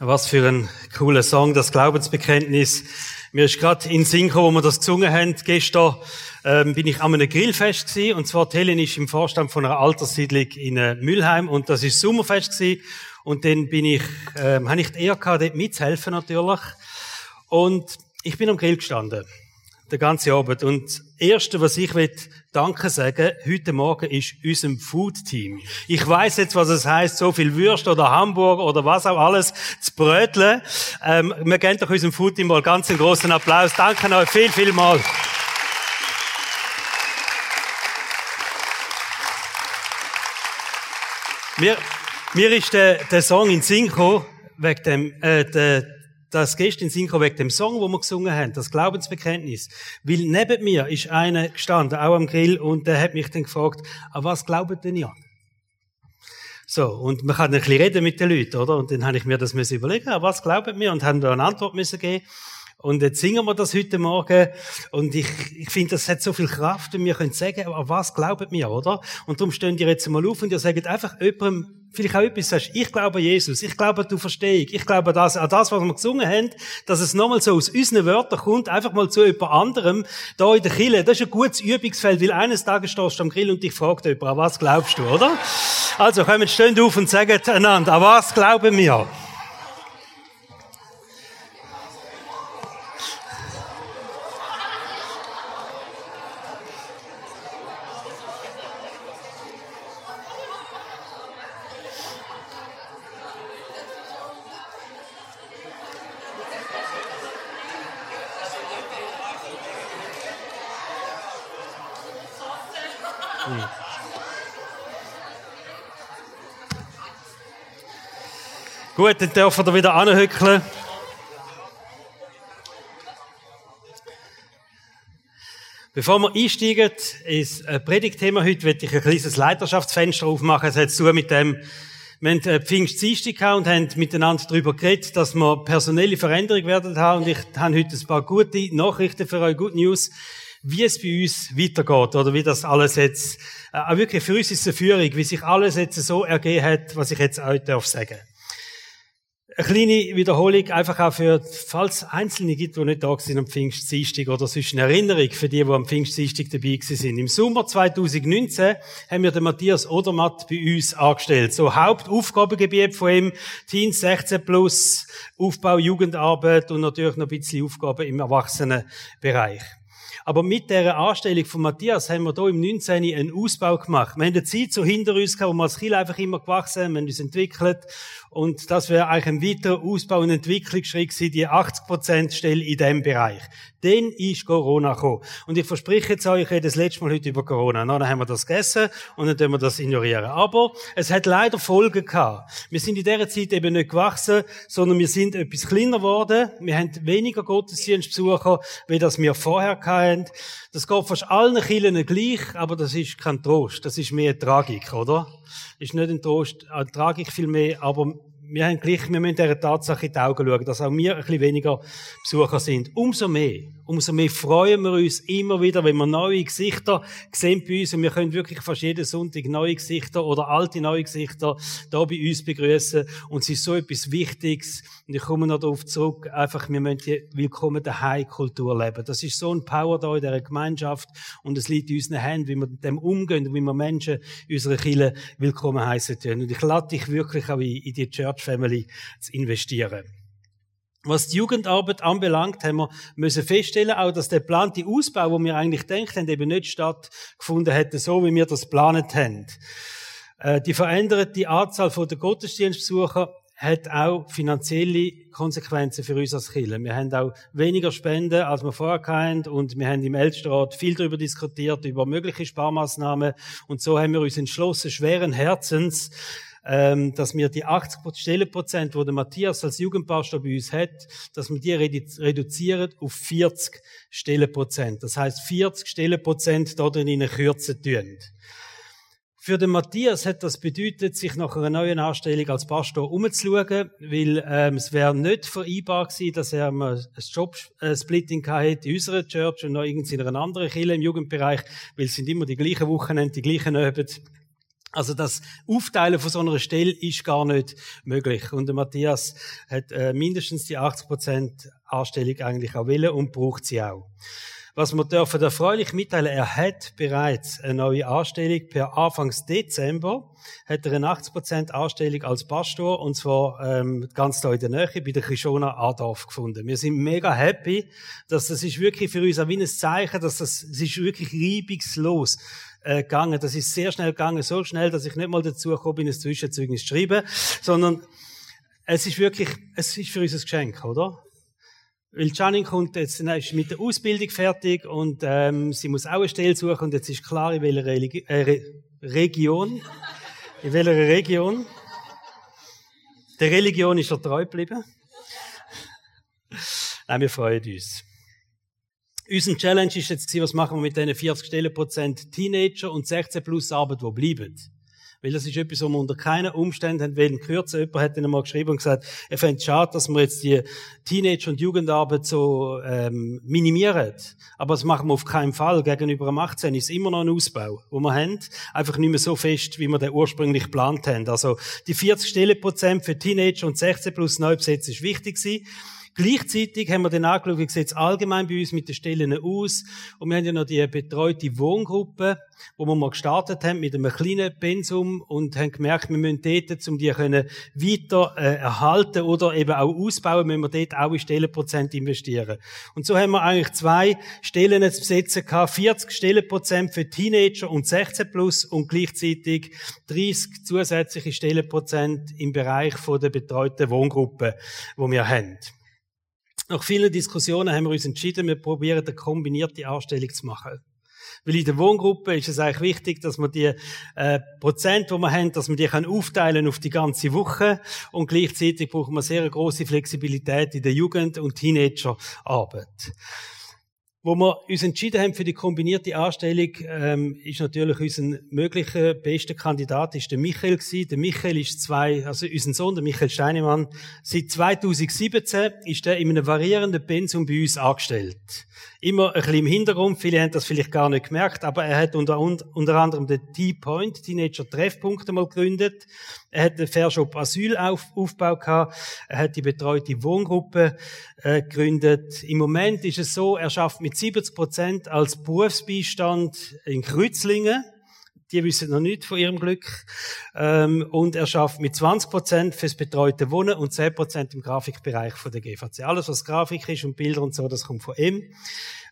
Was für ein cooler Song, das Glaubensbekenntnis. Mir ist gerade in Synchro, wo wir das gesungen haben, gestern ähm, bin ich an einem Grillfest gewesen, und zwar Helen ist im Vorstand von einer Alterssiedlung in äh, Mülheim und das ist Sommerfest gewesen. und dann bin ich, ähm, habe ich die Ehre gehabt, dort mitzuhelfen natürlich und ich bin am Grill gestanden den ganzen Abend. Und das Erste, was ich will Danke sagen, heute Morgen ist unserem Food-Team. Ich weiß jetzt, was es heißt, so viel Würst oder Hamburg oder was auch alles zu bröteln. Ähm, wir geben doch unserem Food-Team mal ganz einen großen Applaus. Danke euch viel, viel mal. Mir, mir ist der, der Song in Synchro wegen dem, äh, der, das gestern Synchro wegen dem Song, wo wir gesungen haben, das Glaubensbekenntnis. Weil neben mir ist einer gestanden, auch am Grill, und der hat mich dann gefragt, an was glaubt denn ihr? So, und man kann ein bisschen reden mit den Leuten, oder? Und dann habe ich mir das müssen überlegen, an was glaubt mir? Und haben da eine Antwort müssen geben. Und jetzt singen wir das heute Morgen. Und ich, ich finde, das hat so viel Kraft, wenn wir können sagen, an was glaubt mir, oder? Und darum stehen ihr jetzt mal auf und ihr sagt einfach jemandem, vielleicht auch etwas sagst, ich glaube an Jesus, ich glaube an die Verstehung, ich glaube an das, an das, was wir gesungen haben, dass es nochmal so aus unseren Wörtern kommt, einfach mal zu jemand anderem, da in der Kille. Das ist ein gutes Übungsfeld, weil eines Tages stehst du am Grill und dich fragt jemand, an was glaubst du, oder? Also, kommen, stehen auf und sagen einander, an was glauben wir? Gut, dann dürfen wir wieder anhückeln. Bevor wir einsteigen ins äh, Predigtthema heute, möchte ich ein kleines Leiterschaftsfenster aufmachen. Es hat zu mit dem, wir haben äh, Pfingstdienstag und haben miteinander darüber geredet, dass wir personelle Veränderung werden haben. Und ich habe heute ein paar gute Nachrichten für euch, Good News, wie es bei uns weitergeht oder wie das alles jetzt, äh, auch wirklich für uns ist es eine Führung, wie sich alles jetzt so ergeben hat, was ich jetzt euch darf sagen eine kleine Wiederholung, einfach auch für, falls Einzelne gibt, die nicht da sind am Pfingstdienstag oder sonst eine Erinnerung für die, die am Pfingstdienstag dabei sind. Im Sommer 2019 haben wir den Matthias Odermatt bei uns angestellt. So Hauptaufgabengebiet von ihm, Teens 16 plus, Aufbau, Jugendarbeit und natürlich noch ein bisschen Aufgaben im Erwachsenenbereich. Aber mit der Anstellung von Matthias haben wir hier im 19. einen Ausbau gemacht. Wir haben eine Zeit so hinter uns gehabt, wo wir als Kind einfach immer gewachsen haben, wir haben uns entwickelt. Und das wäre eigentlich ein weiterer Ausbau- und Entwicklungsschritt gewesen, die 80% Stelle in diesem Bereich. Dann ist Corona gekommen. Und ich verspreche jetzt euch, ich rede das letzte Mal heute über Corona. Na, dann haben wir das gegessen und dann tun wir das ignorieren. Aber es hat leider Folgen gehabt. Wir sind in dieser Zeit eben nicht gewachsen, sondern wir sind etwas kleiner geworden. Wir haben weniger Gottesdienstbesucher, wie das wir vorher hatten. Das geht fast allen Kirchen gleich, aber das ist kein Trost. Das ist mehr Tragik, oder? Ist nicht ein Trost, eine Tragik viel mehr, aber wir haben gleich, wir müssen dieser Tatsache in die Augen schauen, dass auch wir ein bisschen weniger Besucher sind. Umso mehr, umso mehr freuen wir uns immer wieder, wenn wir neue Gesichter sehen bei uns und wir können wirklich fast jeden Sonntag neue Gesichter oder alte neue Gesichter da bei uns begrüßen und es ist so etwas Wichtiges und ich komme noch darauf zurück, einfach, wir müssen die willkommen daheim Kultur leben. Das ist so ein Power da in dieser Gemeinschaft und es liegt in unseren Händen, wie wir mit dem umgehen und wie wir Menschen in unserer Kirche willkommen heißen können. Und ich lade dich wirklich auch in die Church Family zu investieren. Was die Jugendarbeit anbelangt, haben wir müssen feststellen, auch dass der geplante Ausbau, wo wir eigentlich denkt haben, eben nicht stattgefunden hätte, so wie wir das geplant haben. Äh, die veränderte Anzahl der Gottesdienstbesucher hat auch finanzielle Konsequenzen für uns als Kirche. Wir haben auch weniger Spenden, als wir vorher hatten, und wir haben im Ältestenrat viel darüber diskutiert, über mögliche Sparmaßnahmen, und so haben wir uns entschlossen, schweren Herzens, ähm, dass wir die 80 Stellenprozent, wo der Matthias als Jugendpastor bei uns hat, dass wir die reduzieren auf 40 Stellenprozent. Das heißt 40 Stellenprozent da drin kürzen tun. Für den Matthias hat das bedeutet, sich nach einer neuen Anstellung als Pastor umzuschauen, weil ähm, es wäre nicht vereinbar gewesen, dass er ein Jobsplitting hätte in unserer Church und noch in einer anderen Kirche im Jugendbereich, weil es sind immer die gleichen Wochenende, die gleichen Abend. Also das Aufteilen von so einer Stelle ist gar nicht möglich. Und der Matthias hat äh, mindestens die 80% Anstellung eigentlich auch willen und braucht sie auch. Was wir dürfen erfreulich mitteilen, er hat bereits eine neue Anstellung. Per Anfangs Dezember hat er eine 80% Anstellung als Pastor und zwar ähm, ganz da in der Nähe bei der Krishona Adorf gefunden. Wir sind mega happy, dass das ist wirklich für uns auch wie ein Zeichen, dass das, es ist wirklich reibungslos äh, gegangen. Das ist sehr schnell gegangen, so schnell, dass ich nicht mal dazu gekommen bin, ein Zwischenzeugnis zu schreiben, sondern es ist wirklich, es ist für uns ein Geschenk, oder? Weil Janin kommt jetzt ist mit der Ausbildung fertig und ähm, sie muss auch eine Stelle suchen und jetzt ist klar, in welcher Religi äh, Re Region. In welcher Region? Der Religion ist er treu geblieben. Nein, wir freuen uns. Unser Challenge ist jetzt, was machen wir mit diesen 40 Stellenprozent Teenager und 16 plus Arbeit, die bleiben. Weil das ist etwas, was wir unter keinen Umständen haben wollen kürzen. Jemand hat ihnen mal geschrieben und gesagt, er fände es schade, dass wir jetzt die Teenager- und Jugendarbeit so ähm, minimieren. Aber das machen wir auf keinen Fall. Gegenüber dem 18 ist immer noch ein Ausbau, wo wir haben. Einfach nicht mehr so fest, wie wir den ursprünglich geplant haben. Also die 40 Stellenprozent für Teenager und 16 plus Neubesetzer ist wichtig gewesen. Gleichzeitig haben wir dann angeschaut, wie sieht es allgemein bei uns mit den Stellen aus. Und wir haben ja noch die betreute Wohngruppe, wo wir mal gestartet haben mit einem kleinen Pensum und haben gemerkt, wir müssen dort, um die können weiter äh, erhalten oder eben auch ausbauen, müssen wir dort auch in Stellenprozent investieren. Und so haben wir eigentlich zwei Stellen zu besetzen gehabt, 40 Stellenprozent für Teenager und 16 plus und gleichzeitig 30 zusätzliche Stellenprozent im Bereich von der betreuten Wohngruppe, wo wir haben. Nach vielen Diskussionen haben wir uns entschieden, wir probieren eine kombinierte Anstellung zu machen. Weil in der Wohngruppe ist es eigentlich wichtig, dass man die äh, Prozent, die wir haben, dass man die kann aufteilen auf die ganze Woche und gleichzeitig braucht man sehr große Flexibilität in der Jugend- und Teenagerarbeit. Wo wir uns entschieden haben für die kombinierte Anstellung, ähm, ist natürlich unser möglicher bester Kandidat ist der Michael gewesen. Der Michael ist zwei, also unser Sohn, der Michael Steinemann, seit 2017 ist er in einem variierenden Pensum bei uns angestellt immer ein bisschen im Hintergrund. Viele haben das vielleicht gar nicht gemerkt, aber er hat unter, unter anderem den T-Point, Teenager Treffpunkte mal gegründet. Er hat den Fairshop Asylaufbau gehabt. Er hat die betreute Wohngruppe äh, gegründet. Im Moment ist es so, er schafft mit 70 Prozent als Berufsbeistand in Kreuzlingen die wissen noch nicht von ihrem Glück. Ähm, und er schafft mit 20 Prozent fürs betreute Wohnen und 10 Prozent im Grafikbereich von der GVC. Alles, was Grafik ist und Bilder und so, das kommt von ihm.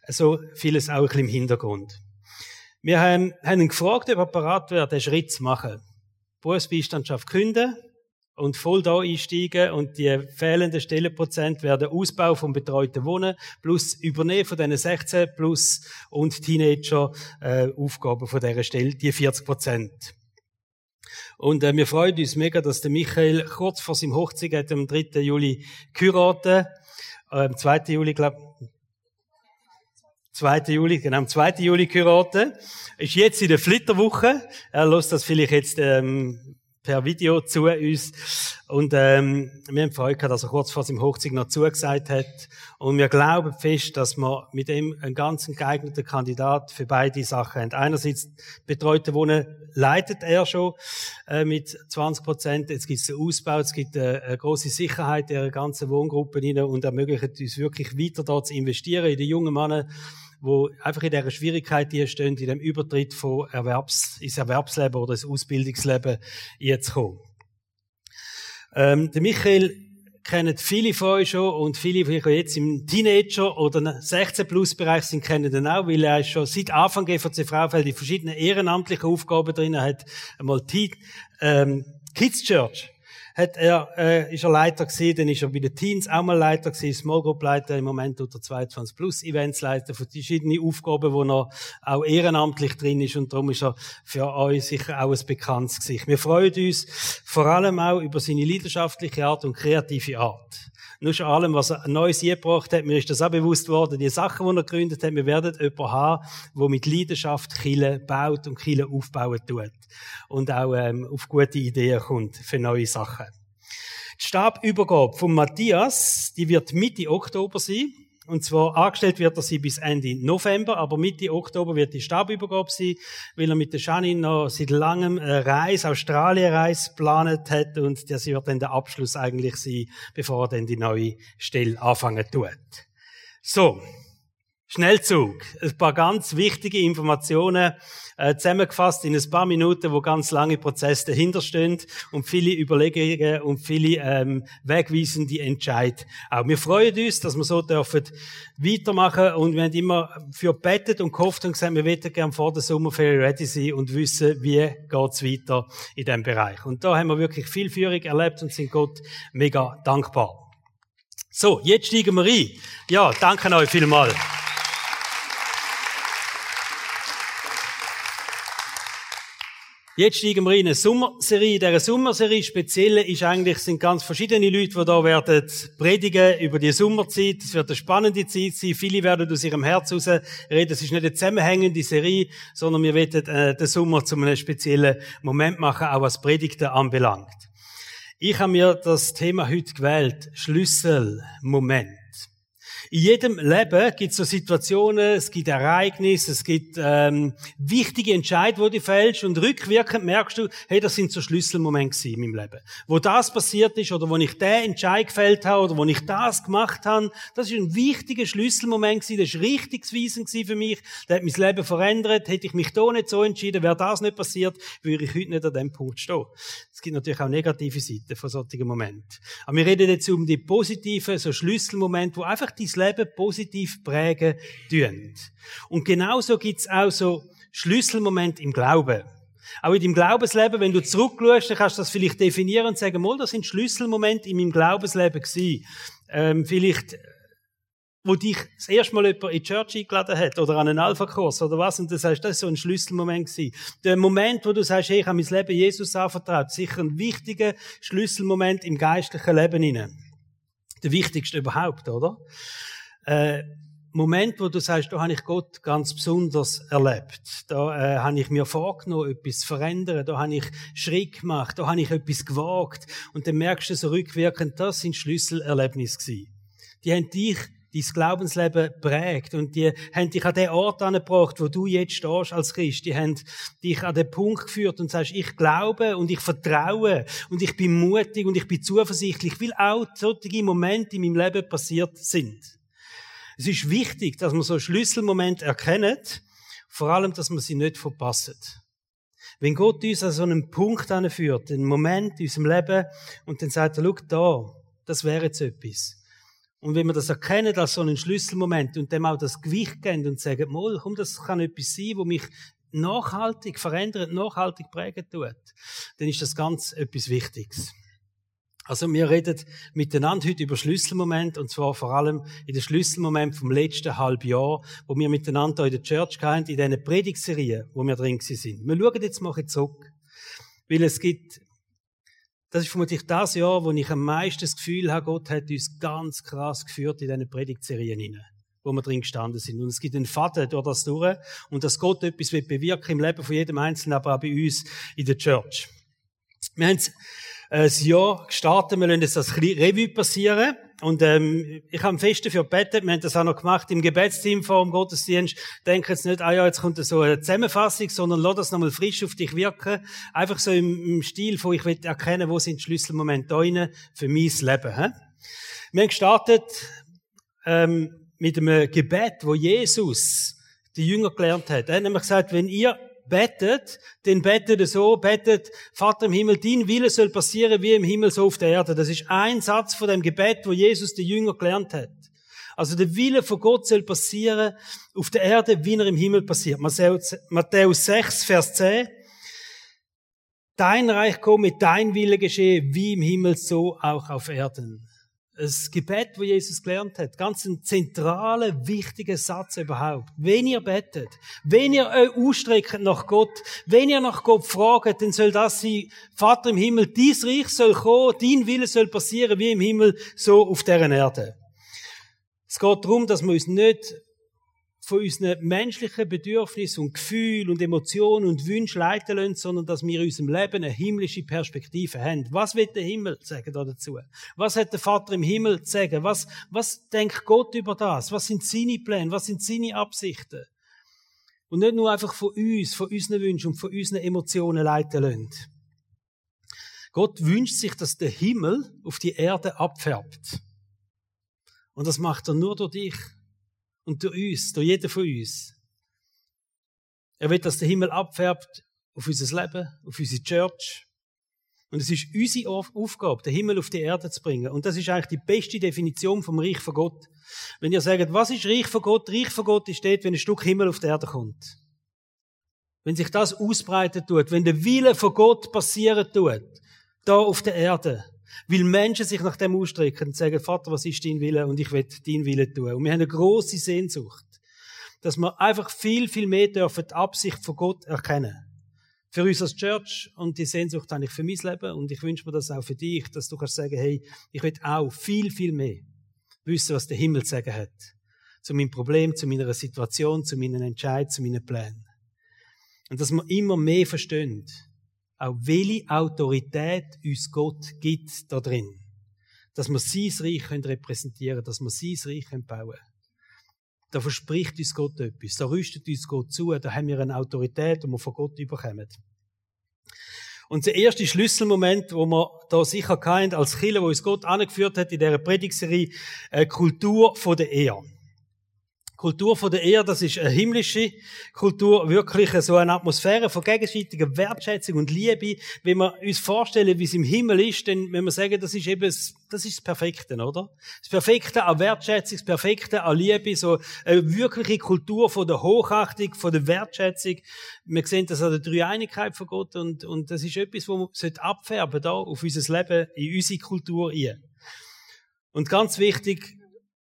So vieles auch ein bisschen im Hintergrund. Wir haben, haben ihn gefragt, ob er parat wäre, den Schritt zu machen. Berufsbeistandschaft künden, und voll da einsteigen und die fehlenden Stellenprozent werden Ausbau vom betreuten Wohnen plus Übernehmen von diesen 16 plus und Teenager äh, Aufgaben von dieser Stelle, die 40 Prozent. Und äh, wir freuen uns mega, dass der Michael kurz vor seinem Hochzeit am 3. Juli geheiratet, äh, am 2. Juli, glaube 2. Juli, genau, am 2. Juli geheiratet. Ist jetzt in der Flitterwoche. Er lässt das vielleicht jetzt ähm, per Video zu uns. Und ähm, wir haben Freude gehabt, dass er kurz vor seinem Hochzeit noch zugesagt hat. Und wir glauben fest, dass wir mit ihm einen ganz geeigneten Kandidat für beide Sachen haben. Einerseits betreute Wohnen leitet er schon äh, mit 20 Prozent. Jetzt gibt es einen Ausbau, es gibt eine, eine große Sicherheit in der ganzen Wohngruppe rein und ermöglicht uns wirklich weiter dort zu investieren in die jungen Männer wo einfach in dieser Schwierigkeit die stehen, in dem Übertritt von Erwerbs, ins Erwerbsleben oder ins Ausbildungsleben jetzt kommen. Ähm, der Michael kennt viele von euch schon und viele, die jetzt im Teenager- oder 16-Plus-Bereich sind, kennen ihn auch, weil er schon seit Anfang GVC Fraufeld die verschiedenen ehrenamtlichen Aufgaben drin hat. Einmal Teen, ähm, Kids Church hat er, äh, ist er Leiter gewesen, dann ist er bei den Teens auch mal Leiter gewesen, Small Group Leiter, im Moment unter 22 Plus Events Leiter für verschiedene Aufgaben, wo er auch ehrenamtlich drin ist und darum ist er für euch sicher auch ein bekanntes Gesicht. Wir freuen uns vor allem auch über seine leidenschaftliche Art und kreative Art. Nur schon allem, was er Neues gebracht hat, mir ist das auch bewusst worden, die Sachen, die er gegründet hat, wir werden jemanden haben, der mit Leidenschaft Kille baut und Kille aufbauen tut. Und auch ähm, auf gute Ideen kommt für neue Sachen. Die Stabübergabe von Matthias, die wird Mitte Oktober sein. Und zwar angestellt wird er sie bis Ende November, aber Mitte Oktober wird die Stabübergabe sein, weil er mit der Janine noch seit langem eine Reise, Australien-Reise geplant hat und das wird dann der Abschluss eigentlich sein, bevor er dann die neue Stelle anfangen tut. So. Schnellzug. Ein paar ganz wichtige Informationen äh, zusammengefasst in ein paar Minuten, wo ganz lange Prozesse dahinter stehen und viele Überlegungen und viele ähm, wegweisende Entscheid. Auch wir freuen uns, dass wir so dürfen weitermachen und wir haben immer für bettet und gehofft und gesagt, wir möchten gerne vor der Sommerferien ready sein und wissen, wie geht's weiter in diesem Bereich. Und da haben wir wirklich viel Führung erlebt und sind Gott mega dankbar. So, jetzt steigen wir ein. Ja, danke euch vielmals. Jetzt steigen wir in eine Sommerserie. In dieser Sommerserie speziell ist eigentlich, sind ganz verschiedene Leute, die da werden predigen über die Sommerzeit. Es wird eine spannende Zeit sein. Viele werden aus ihrem Herz heraus reden. Es ist nicht eine zusammenhängende Serie, sondern wir werden äh, den Sommer zu einem speziellen Moment machen, auch was Predigten anbelangt. Ich habe mir das Thema heute gewählt. Schlüsselmoment. In jedem Leben gibt es so Situationen, es gibt Ereignisse, es gibt ähm, wichtige Entscheidungen, die du fällst und rückwirkend merkst du, hey, das sind so Schlüsselmomente in meinem Leben. Wo das passiert ist oder wo ich den Entscheid gefällt habe oder wo ich das gemacht habe, das ist ein wichtiger Schlüsselmoment gewesen, das ist richtungsweisend für mich, der hat mein Leben verändert, hätte ich mich da nicht so entschieden, wäre das nicht passiert, würde ich heute nicht an dem Punkt stehen. Es gibt natürlich auch negative Seiten von solchen Momenten. Aber wir reden jetzt um die positiven, so Schlüsselmomente, wo einfach dein Leben positiv prägen tun. Und genauso gibt's auch so Schlüsselmomente im Glauben. Auch in deinem Glaubensleben, wenn du zurückschaust, dann kannst du das vielleicht definieren und sagen, mal, das sind Schlüsselmomente in meinem Glaubensleben gewesen. Ähm, vielleicht, wo dich das erste Mal jemand in die Church eingeladen hat oder an einen Alpha-Kurs oder was und du sagst, das ist so ein Schlüsselmoment gewesen. Der Moment, wo du sagst, hey, ich habe mein Leben Jesus anvertraut, sicher ein wichtiger Schlüsselmoment im geistlichen Leben hinein. Der wichtigste überhaupt, oder? Äh, Moment, wo du sagst, da habe ich Gott ganz besonders erlebt. Da äh, habe ich mir vorgenommen, etwas zu verändern. Da habe ich Schritt gemacht. Da habe ich etwas gewagt. Und dann merkst du so rückwirkend, das sind Schlüsselerlebnisse gewesen. Die haben dich, dein Glaubensleben prägt. Und die haben dich an den Ort angebracht, wo du jetzt stehst als Christ. Die haben dich an den Punkt geführt und sagst, ich glaube und ich vertraue und ich bin mutig und ich bin zuversichtlich, weil auch solche Momente in meinem Leben passiert sind. Es ist wichtig, dass man so Schlüsselmomente erkennt, vor allem, dass man sie nicht verpasst. Wenn Gott uns an so einen Punkt anführt, einen Moment in unserem Leben, und dann sagt er, schau da, das wäre jetzt etwas. Und wenn wir das erkennen als so einen Schlüsselmoment und dem auch das Gewicht geben und sagen, mal, komm, das kann etwas sein, wo mich nachhaltig verändert, nachhaltig prägen tut, dann ist das ganz etwas Wichtiges. Also wir reden miteinander heute über Schlüsselmoment und zwar vor allem in den Schlüsselmoment vom letzten halben Jahr, wo wir miteinander in der Church hatten, in diesen Predigtserien, wo wir drin sind. Wir schauen jetzt mal zurück, weil es gibt, das ist vermutlich das Jahr, wo ich am meisten das Gefühl habe, Gott hat uns ganz krass geführt in diesen Predigtserien hinein wo wir drin gestanden sind. Und es gibt einen Faden durch das durch und dass Gott etwas bewirken im Leben von jedem Einzelnen, aber auch bei uns in der Church. Wir haben ein Jahr gestartet. Wir lassen jetzt das Revue passieren. Und ähm, ich habe am festen für gebetet. Wir haben das auch noch gemacht im Gebetsteam vor dem Gottesdienst. Denke jetzt nicht, ah ja, jetzt kommt so eine Zusammenfassung, sondern lass das nochmal frisch auf dich wirken. Einfach so im, im Stil von, ich will erkennen, wo sind die Schlüsselmomente da für mein Leben. He? Wir haben gestartet ähm, mit einem Gebet, wo Jesus die Jünger gelernt hat. Er hat nämlich gesagt, wenn ihr betet, den betet so, betet, Vater im Himmel, dein Wille soll passieren wie im Himmel so auf der Erde. Das ist ein Satz von dem Gebet, wo Jesus die Jünger gelernt hat. Also der Wille von Gott soll passieren auf der Erde, wie er im Himmel passiert. Matthäus 6, Vers 10. Dein Reich komme, dein Wille geschehe, wie im Himmel, so auch auf Erden ein Gebet, wo Jesus gelernt hat. Ganz ein zentraler, wichtiger Satz überhaupt. Wenn ihr betet, wenn ihr euch ausstreckt nach Gott, wenn ihr nach Gott fragt, dann soll das sein, Vater im Himmel, dies Reich soll kommen, dein Wille soll passieren, wie im Himmel, so auf deren Erde. Es geht darum, dass wir uns nicht von unseren menschlichen Bedürfnissen und Gefühlen und Emotionen und Wünschen leiten lassen, sondern dass wir in unserem Leben eine himmlische Perspektive haben. Was wird der Himmel sagen da dazu? Was hat der Vater im Himmel zu sagen? Was, was denkt Gott über das? Was sind seine Pläne? Was sind seine Absichten? Und nicht nur einfach von uns, von unseren Wünschen und von unseren Emotionen leiten lassen. Gott wünscht sich, dass der Himmel auf die Erde abfärbt. Und das macht er nur durch dich und durch uns, durch jeden von uns. Er will, dass der Himmel abfärbt auf unser Leben, auf unsere Church. Und es ist unsere Aufgabe, den Himmel auf die Erde zu bringen. Und das ist eigentlich die beste Definition vom Reich von Gott. Wenn ihr sagt, was ist Reich von Gott? Reich von Gott ist dort, wenn ein Stück Himmel auf die Erde kommt. Wenn sich das ausbreiten tut, wenn der Wille von Gott passieren tut, da auf der Erde. Weil Menschen sich nach dem ausstrecken und sagen, Vater, was ist dein Wille? Und ich will dein Wille tun. Und wir haben eine große Sehnsucht, dass wir einfach viel, viel mehr dürfen die Absicht von Gott erkennen. Für uns als Church und die Sehnsucht habe ich für mein Leben und ich wünsche mir das auch für dich, dass du kannst sagen, hey, ich will auch viel, viel mehr wissen, was der Himmel zu sagen hat. Zu meinem Problem, zu meiner Situation, zu meinen Entscheidungen, zu meinen Plänen. Und dass wir immer mehr verstehen, auch welche Autorität uns Gott gibt da drin. Dass wir sein Reich repräsentieren können, dass wir sein Reich bauen können. Da verspricht uns Gott etwas, da rüstet uns Gott zu, da haben wir eine Autorität, die wir von Gott überkommen. Und der erste Schlüsselmoment, wo wir da sicher keinen als Killer, wo uns Gott angeführt hat in dieser Predigserie, äh, Kultur von der Ehe. Kultur von der Ehe, das ist eine himmlische Kultur, wirklich so eine Atmosphäre von gegenseitiger Wertschätzung und Liebe. Wenn wir uns vorstellen, wie es im Himmel ist, dann, wenn wir sagen, das ist eben, das, das ist das Perfekte, oder? Das Perfekte an Wertschätzung, das Perfekte an Liebe, so eine wirkliche Kultur von der Hochachtung, von der Wertschätzung. Wir sehen das an der Dreieinigkeit von Gott und, und das ist etwas, wo wir abfärben da auf unser Leben, in unsere Kultur ein. Und ganz wichtig,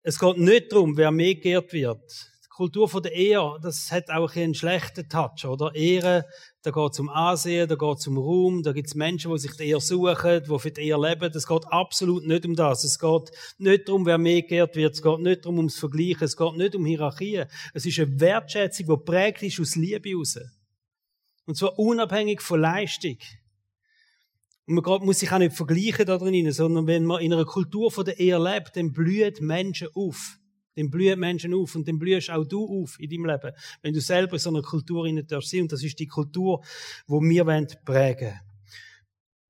es geht nicht darum, wer mehr geehrt wird. Die Kultur von der Ehe, das hat auch einen schlechten Touch, oder? Ehre, da geht es um Ansehen, da geht es um Ruhm, da gibt es Menschen, die sich die Ehe suchen, die für die Ehe leben. Es geht absolut nicht um das. Es geht nicht darum, wer mehr geehrt wird. Es geht nicht darum, ums Vergleichen. Es geht nicht um Hierarchien. Es ist eine Wertschätzung, die prägt ist aus Liebe heraus. Und zwar unabhängig von Leistung. Und man muss sich auch nicht vergleichen da drin, sondern wenn man in einer Kultur von der Ehe lebt, dann blühen Menschen auf. Dann blühen Menschen auf und dann blühst auch du auf in deinem Leben, wenn du selber in so einer Kultur sein darfst. Und das ist die Kultur, wo wir prägen wollen.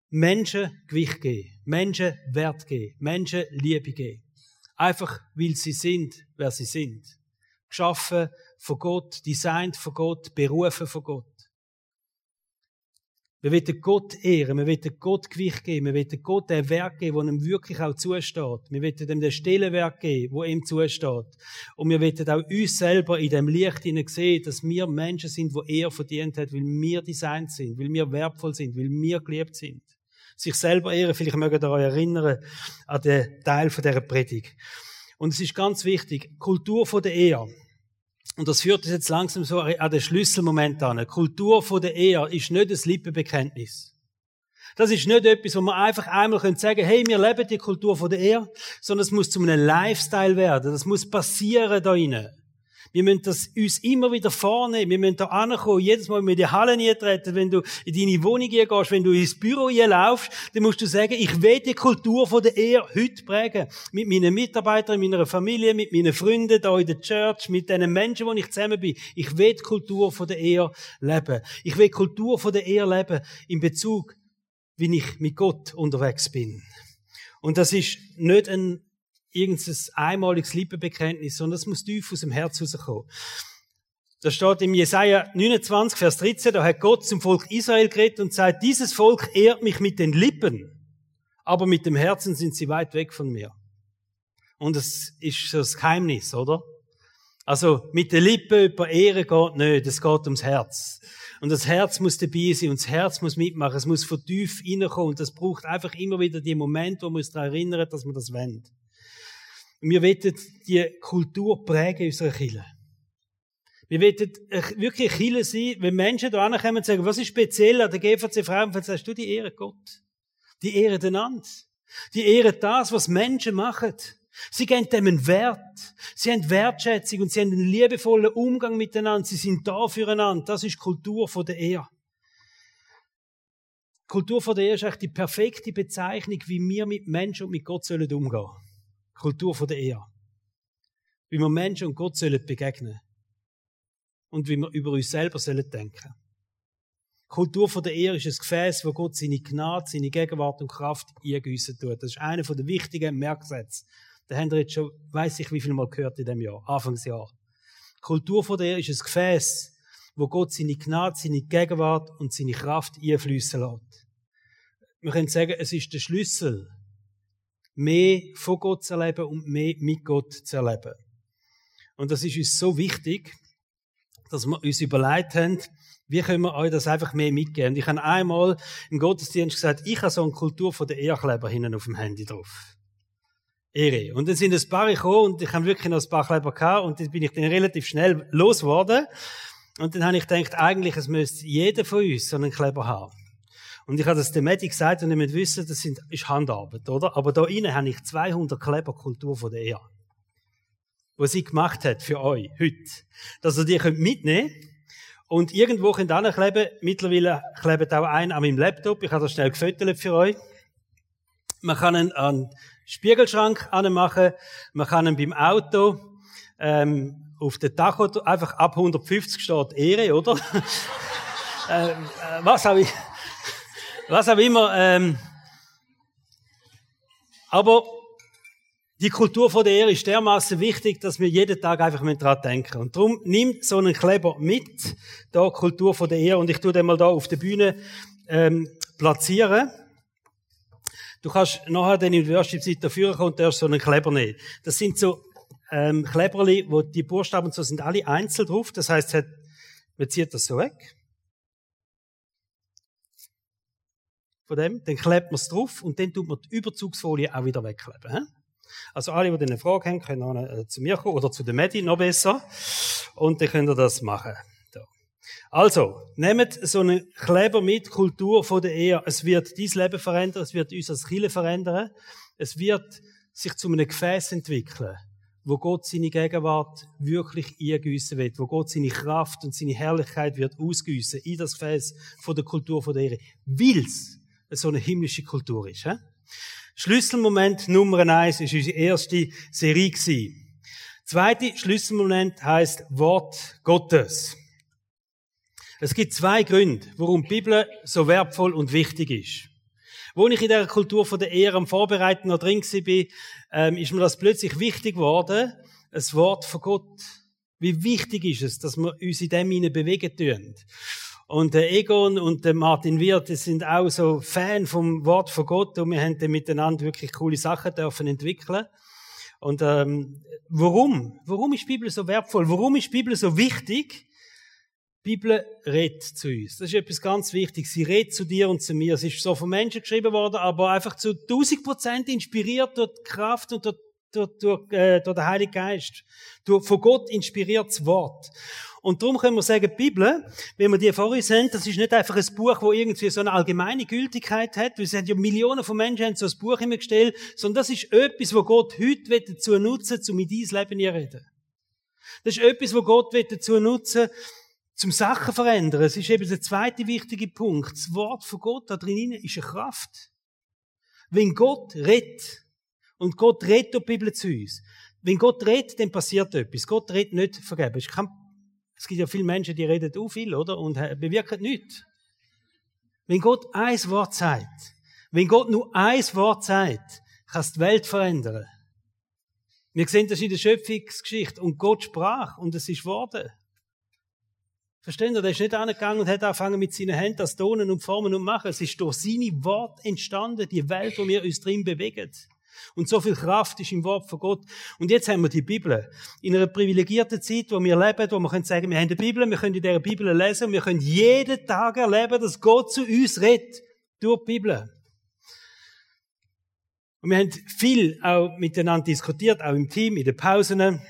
Menschen Gewicht geben, Menschen Wert geben, Menschen Liebe geben. Einfach, weil sie sind, wer sie sind. Geschaffen von Gott, designt von Gott, berufen von Gott. Wir wollen Gott ehren, wir wollen Gott Gewicht geben, wir wollen Gott den Werk geben, der ihm wirklich auch zusteht. Wir wollen ihm den Stellenwerk geben, wo ihm zusteht. Und wir wollen auch uns selber in dem Licht sehen, dass wir Menschen sind, die er verdient hat, weil wir designt sind, weil wir wertvoll sind, weil wir geliebt sind. Sich selber ehren, vielleicht mögt ihr euch erinnern an den Teil dieser Predigt. Und es ist ganz wichtig, Kultur der Ehe. Und das führt uns jetzt langsam so an den Schlüsselmoment an. Die Kultur von der Ehe ist nicht ein Lippenbekenntnis. Das ist nicht etwas, wo man einfach einmal sagen können, hey, wir leben die Kultur von der Ehe, sondern es muss zu einem Lifestyle werden. Das muss passieren da drinnen. Wir müssen das uns immer wieder vornehmen. Wir müssen da ankommen. Jedes Mal, wenn wir in die Halle nie treten, wenn du in deine Wohnung gehst, wenn du ins Büro laufst, dann musst du sagen, ich will die Kultur von der Ehe heute prägen. Mit meinen Mitarbeitern, mit meiner Familie, mit meinen Freunden da in der Church, mit den Menschen, wo ich zusammen bin. Ich will die Kultur von der Ehe leben. Ich will die Kultur von der Ehe leben in Bezug, wie ich mit Gott unterwegs bin. Und das ist nicht ein irgendein einmaliges Lippenbekenntnis, sondern das muss tief aus dem Herz rauskommen. Da steht im Jesaja 29, Vers 13, da hat Gott zum Volk Israel geredet und sagt, dieses Volk ehrt mich mit den Lippen, aber mit dem Herzen sind sie weit weg von mir. Und das ist so das Geheimnis, oder? Also, mit den Lippen über Ehre geht nicht, es geht ums Herz. Und das Herz muss dabei sein und das Herz muss mitmachen, es muss von tief reinkommen und das braucht einfach immer wieder die Momente, wo man uns daran erinnert, dass man das wendet. Wir wollen die Kultur prägen in unserer Kirche. Wir wollen wirklich eine Kirche sein, wenn Menschen da kommen und sagen, was ist speziell an der GVC Frauenfeld, sagst du, die ehren Gott. Die ehren einander. Die ehren das, was Menschen machen. Sie geben dem einen Wert. Sie haben Wertschätzung und sie haben einen liebevollen Umgang miteinander. Sie sind da füreinander. Das ist Kultur von der Ehe. Kultur von der Ehe ist eigentlich die perfekte Bezeichnung, wie wir mit Menschen und mit Gott sollen umgehen. Kultur der Ehe. Wie wir Menschen und Gott sollen begegnen. Und wie wir über uns selber sollen denken. Kultur von der Ehe ist ein Gefäß, wo Gott seine Gnade, seine Gegenwart und Kraft eingüssen tut. Das ist einer der wichtigen Merksätze den haben wir jetzt schon, weiß ich wie viel Mal gehört in dem Jahr, Anfangsjahr. Kultur der ist ein Gefäß, wo Gott seine Gnade, seine Gegenwart und seine Kraft einfließen lässt. Wir können sagen, es ist der Schlüssel, mehr von Gott zu erleben und mehr mit Gott zu erleben. Und das ist uns so wichtig, dass wir uns überlegt haben, wie können wir euch das einfach mehr mitgeben. Und ich habe einmal im Gottesdienst gesagt, ich habe so eine Kultur von der Ehrkleber hinten auf dem Handy drauf. Ehre. Und dann sind ein paar gekommen und ich habe wirklich noch ein paar Kleber gehabt und dann bin ich dann relativ schnell losgeworden. Und dann habe ich gedacht, eigentlich, es müsste jeder von uns so einen Kleber haben. Und ich habe das dem Medi gesagt und ihr müsst wissen, das sind, ist Handarbeit, oder? Aber da innen habe ich 200 Kleber Kultur von der EA. Die sie gemacht hat für euch, heute. Dass ihr die könnt mitnehmen und irgendwo könnt ihr kleben. Mittlerweile klebt auch ein an meinem Laptop. Ich habe das schnell gefüttert für euch. Man kann ihn an Spiegelschrank anmachen. Man kann ihn beim Auto ähm, auf der Tacho einfach ab 150 steht Ehre, oder? ähm, äh, was auch, was auch immer. Ähm, aber die Kultur von der Ehre ist dermaßen wichtig, dass wir jeden Tag einfach daran denken. Und darum nimmt so einen Kleber mit, da Kultur von der Ehre, und ich tue den mal da auf der Bühne ähm, platzieren. Du kannst nachher dann in der Worship-Zeit dafür kommen und darfst so einen Kleber nehmen. Das sind so ähm, Kleberli, wo die Buchstaben so sind alle einzeln drauf. Das heißt, man zieht das so weg. Von dem, dann klebt man es drauf und dann tut man die Überzugsfolie auch wieder wegkleben. Also alle, die eine Frage haben, können auch äh, zu mir kommen oder zu der Medi, noch besser. Und dann könnt ihr das machen. Also, nehmt so einen Kleber mit, Kultur von der Ehe. Es wird dein Leben verändern, es wird uns als Kirche verändern. Es wird sich zu einem Gefäß entwickeln, wo Gott seine Gegenwart wirklich eingüssen wird, wo Gott seine Kraft und seine Herrlichkeit wird ausgüssen in das Gefäß von der Kultur von der Ehe. Weil's so eine himmlische Kultur ist. He? Schlüsselmoment Nummer eins ist unsere erste Serie gewesen. Zweite Schlüsselmoment heißt Wort Gottes. Es gibt zwei Gründe, warum die Bibel so wertvoll und wichtig ist. Wo ich in der Kultur von der Ehre am Vorbereiten noch drin war, ähm, ist mir das plötzlich wichtig geworden, ein Wort von Gott. Wie wichtig ist es, dass wir uns in dem hinein bewegen tun. Und der Egon und der Martin Wirth, die sind auch so Fan vom Wort von Gott und wir haben dann miteinander wirklich coole Sachen dürfen entwickeln. Und ähm, warum? Warum ist die Bibel so wertvoll? Warum ist die Bibel so wichtig? Die Bibel redet zu uns. Das ist etwas ganz Wichtiges. Sie redet zu dir und zu mir. Es ist so von Menschen geschrieben worden, aber einfach zu 1000 Prozent inspiriert durch die Kraft und durch, durch, durch, äh, durch den Heiligen Geist. Durch, von Gott inspiriertes Wort. Und darum können wir sagen, die Bibel, wenn wir die vor uns haben, das ist nicht einfach ein Buch, wo irgendwie so eine allgemeine Gültigkeit hat, weil es hat ja Millionen von Menschen haben so ein Buch immer gestellt, sondern das ist etwas, wo Gott heute dazu nutzen will, um in dein Leben zu reden. Das ist etwas, wo Gott dazu nutzen will, zum Sachen verändern. Es ist eben der zweite wichtige Punkt. Das Wort von Gott da drin ist eine Kraft. Wenn Gott redet, und Gott redet die Bibel zu uns, wenn Gott redet, dann passiert etwas. Gott redet nicht vergeben. Es, kann, es gibt ja viele Menschen, die reden auch viel, oder? Und bewirken nichts. Wenn Gott ein Wort sagt, wenn Gott nur ein Wort sagt, kann die Welt verändern. Wir sehen das in der Schöpfungsgeschichte. Und Gott sprach und es ist worden. Verstehen ihr? Der ist nicht angegangen und hat angefangen mit seinen Händen das Tonen und Formen und Machen. Es ist durch seine Wort entstanden, die Welt, wo wir uns drin bewegen. Und so viel Kraft ist im Wort von Gott. Und jetzt haben wir die Bibel. In einer privilegierten Zeit, wo wir leben, wo wir können sagen, wir haben die Bibel, wir können in dieser Bibel lesen wir können jeden Tag erleben, dass Gott zu uns redet. Durch die Bibel. Und wir haben viel auch miteinander diskutiert, auch im Team, in den Pausen.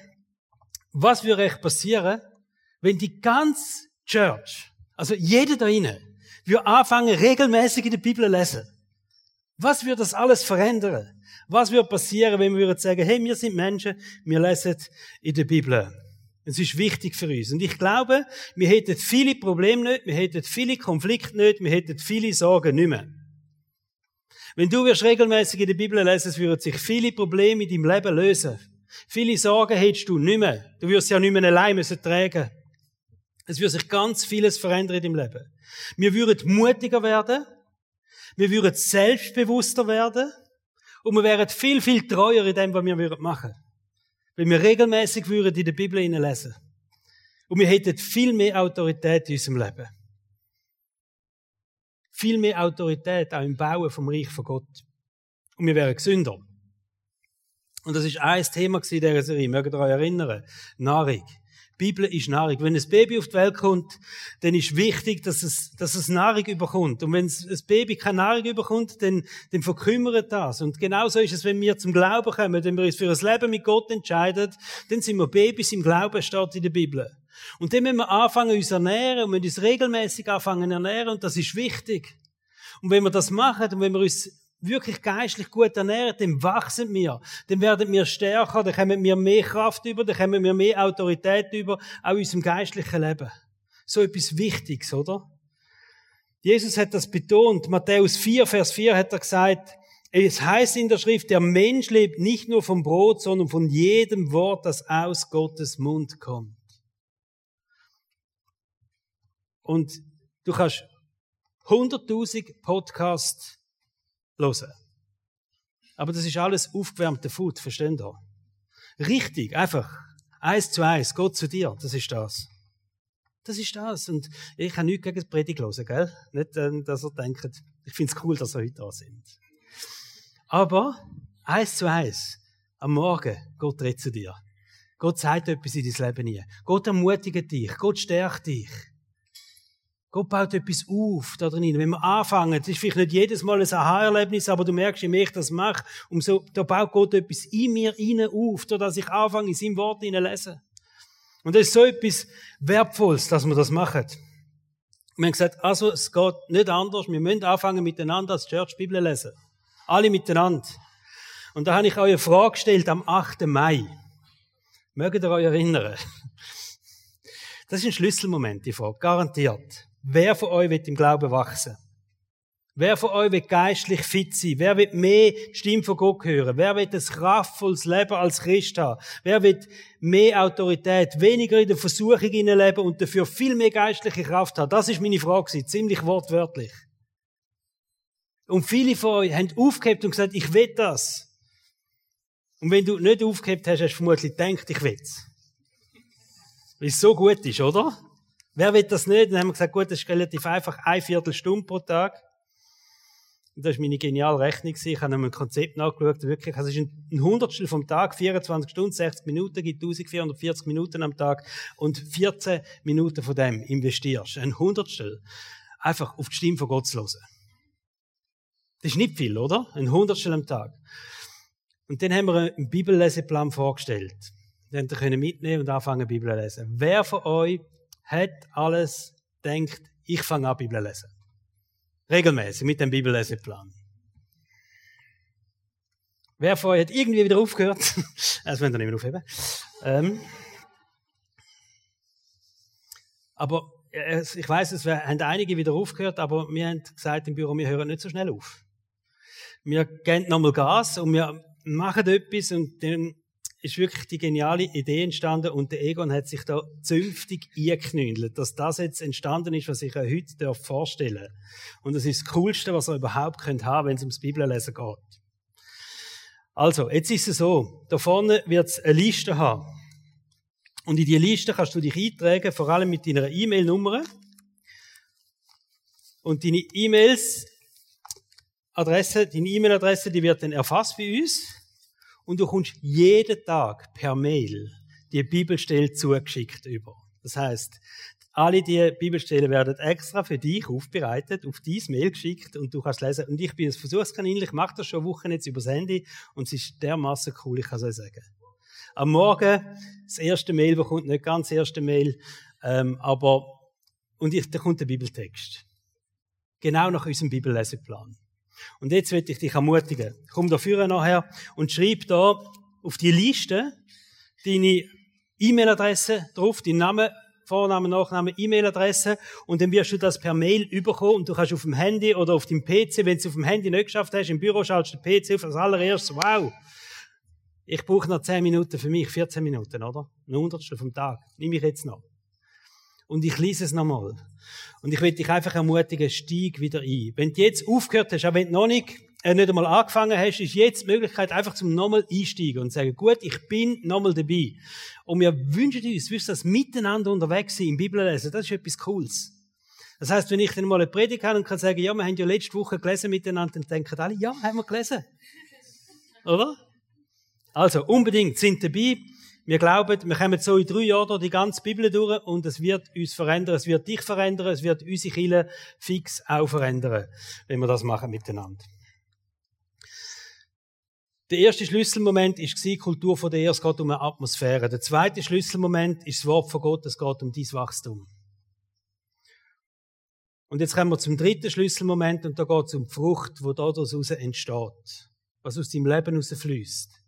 Was würde echt passieren, wenn die ganze Church, also jeder da inne, wir anfangen regelmäßig in der Bibel zu lesen. Was würde das alles verändern? Was würde passieren, wenn wir sagen, hey, wir sind Menschen, wir lesen in der Bibel. Es ist wichtig für uns. Und ich glaube, wir hätten viele Probleme nicht, wir hätten viele Konflikte nicht, wir hätten viele Sorgen nicht mehr. Wenn du wirst regelmäßig in der Bibel lesen, würden sich viele Probleme in deinem Leben lösen. Viele Sorgen hättest du nicht mehr. Du wirst ja nicht mehr allein müssen tragen. Es würde sich ganz vieles verändern in deinem Leben. Wir würden mutiger werden. Wir würden selbstbewusster werden. Und wir wären viel, viel treuer in dem, was wir machen würden. Weil wir regelmäßig würden in der Bibel lesen. Und wir hätten viel mehr Autorität in unserem Leben. Viel mehr Autorität auch im Bauen vom Reich von Gott. Und wir wären gesünder. Und das ist ein Thema in dieser Serie. Mögt ihr euch erinnern? Nahrung. Bibel ist Nahrung. Wenn ein Baby auf die Welt kommt, dann ist wichtig, dass es, dass es Nahrung überkommt. Und wenn ein Baby keine Nahrung überkommt, dann, dann verkümmert das. Und genauso ist es, wenn wir zum Glauben kommen, wenn wir uns für ein Leben mit Gott entscheiden, dann sind wir Babys im Glauben, steht in der Bibel. Und dann müssen wir anfangen, uns ernähren und müssen uns regelmäßig anfangen ernähren und das ist wichtig. Und wenn wir das machen und wenn wir uns wirklich geistlich gut ernähren, dann wachsen wir, dann werden wir stärker, dann kommen wir mehr Kraft über, dann kommen wir mehr Autorität über, auch in unserem geistlichen Leben. So etwas Wichtiges, oder? Jesus hat das betont. Matthäus 4, Vers 4 hat er gesagt, es heißt in der Schrift, der Mensch lebt nicht nur vom Brot, sondern von jedem Wort, das aus Gottes Mund kommt. Und du kannst 100.000 Podcasts hören. Aber das ist alles aufgewärmte Food, versteht ihr? Richtig, einfach. Eins zu eins, Gott zu dir, das ist das. Das ist das. Und ich habe nichts gegen das Predigt hören, gell? Nicht, ähm, dass ihr denkt, ich finde es cool, dass ihr heute da sind. Aber, eins zu eins, am Morgen, Gott redet zu dir. Gott sagt etwas in dein Leben hier. Gott ermutigt dich. Gott stärkt dich. Gott baut etwas auf da drin. Wenn wir anfangen, das ist vielleicht nicht jedes Mal ein Aha-Erlebnis, aber du merkst, je mehr ich das mache, umso, da baut Gott etwas in mir rein auf, dass ich anfange, in seinem Wort lesen. Und das ist so etwas Wertvolles, dass wir das machen. Wir haben gesagt, also, es geht nicht anders. Wir müssen anfangen, miteinander als Church Bibel lesen. Alle miteinander. Und da habe ich euch eine Frage gestellt am 8. Mai. Mögt ihr euch erinnern? Das ist ein Schlüsselmoment, die Frage. Garantiert. Wer von euch wird im Glauben wachsen? Wer von euch wird geistlich fit sein? Wer wird mehr Stimme von Gott hören? Wer wird ein kraftvolles Leben als Christ haben? Wer wird mehr Autorität, weniger in der Versuchung leben und dafür viel mehr geistliche Kraft haben? Das ist meine Frage, ziemlich wortwörtlich. Und viele von euch haben aufgehebt und gesagt, ich will das. Und wenn du nicht aufgehebt hast, hast du vermutlich gedacht, ich will es. Weil es so gut ist, oder? Wer will das nicht? Dann haben wir gesagt, gut, das ist relativ einfach, eine Viertelstunde pro Tag. Und das ist meine geniale Rechnung. Ich habe noch ein Konzept nachgeschaut, wirklich. Also es ist ein Hundertstel vom Tag, 24 Stunden, 60 Minuten, gibt 1440 Minuten am Tag. Und 14 Minuten von dem investierst. Ein Hundertstel. Einfach auf die Stimme von Gott zu hören. Das ist nicht viel, oder? Ein Hundertstel am Tag. Und dann haben wir einen Bibelleseplan vorgestellt. Den könnt ihr mitnehmen und anfangen, Bibel zu lesen. Wer von euch hat alles denkt, ich fange an Bibel lesen. Regelmäßig mit dem Bibelleseplan. Wer von euch hat irgendwie wieder aufgehört? das wollen wir nicht mehr aufheben. Ähm, aber äh, ich weiß, es haben einige wieder aufgehört, aber wir haben gesagt im Büro, wir hören nicht so schnell auf. Wir geben nochmal Gas und wir machen etwas und dann ist wirklich die geniale Idee entstanden und der Egon hat sich da zünftig eingeknündelt, dass das jetzt entstanden ist, was ich euch heute vorstellen darf. Und das ist das Coolste, was ihr überhaupt könnt haben, wenn es ums Bibellesen geht. Also, jetzt ist es so, da vorne wird es eine Liste haben. Und in die Liste kannst du dich eintragen, vor allem mit deiner E-Mail-Nummer. Und deine E-Mails, Adresse, deine E-Mail-Adresse, die wird dann erfasst bei uns und du kommst jeden Tag per Mail die Bibelstelle zugeschickt über. Das heißt, alle die Bibelstellen werden extra für dich aufbereitet, auf dein Mail geschickt und du kannst lesen. Und ich bin ein Versuchskaninchen, ich mache das schon Wochen jetzt übers Handy und es ist dermaßen cool, ich kann es euch sagen. Am Morgen, das erste Mail bekommt nicht ganz das erste Mail, ähm, aber, und ich, da kommt der Bibeltext. Genau nach unserem Bibelleseplan. Und jetzt will ich dich ermutigen. Komm da vorne nachher und schreib da auf die Liste deine E-Mail-Adresse drauf, deinen Namen, Vorname, Nachname, E-Mail-Adresse und dann wirst du das per Mail überkommen und du kannst auf dem Handy oder auf dem PC, wenn du es auf dem Handy nicht geschafft hast, im Büro schaltest du den PC auf als allererstes, wow, ich brauche noch 10 Minuten für mich, 14 Minuten, oder? Ein Hundertstel vom Tag. Nehme ich jetzt noch. Und ich lese es nochmal. Und ich will dich einfach ermutigen, steig wieder ein. Wenn du jetzt aufgehört hast, auch wenn du noch nicht, äh, nicht einmal angefangen hast, ist jetzt die Möglichkeit, einfach zum nochmal einsteigen und sagen, gut, ich bin nochmal dabei. Und wir wünschen uns, wirst das miteinander unterwegs sein, im Bibellesen. Das ist etwas Cooles. Das heißt, wenn ich dann mal eine Predigt habe und kann sagen, ja, wir haben ja letzte Woche gelesen miteinander, dann denken alle, ja, haben wir gelesen. Oder? Also, unbedingt sind dabei. Wir glauben, wir kommen so in drei Jahren die ganze Bibel durch und es wird uns verändern, es wird dich verändern, es wird unsere Kirche fix auch verändern, wenn wir das machen miteinander. Der erste Schlüsselmoment ist die Kultur von der Ehe, es geht um eine Atmosphäre. Der zweite Schlüsselmoment ist das Wort von Gott, es geht um dein Wachstum. Und jetzt kommen wir zum dritten Schlüsselmoment und da geht es um die Frucht, die daraus entsteht, was aus deinem Leben herausfließt.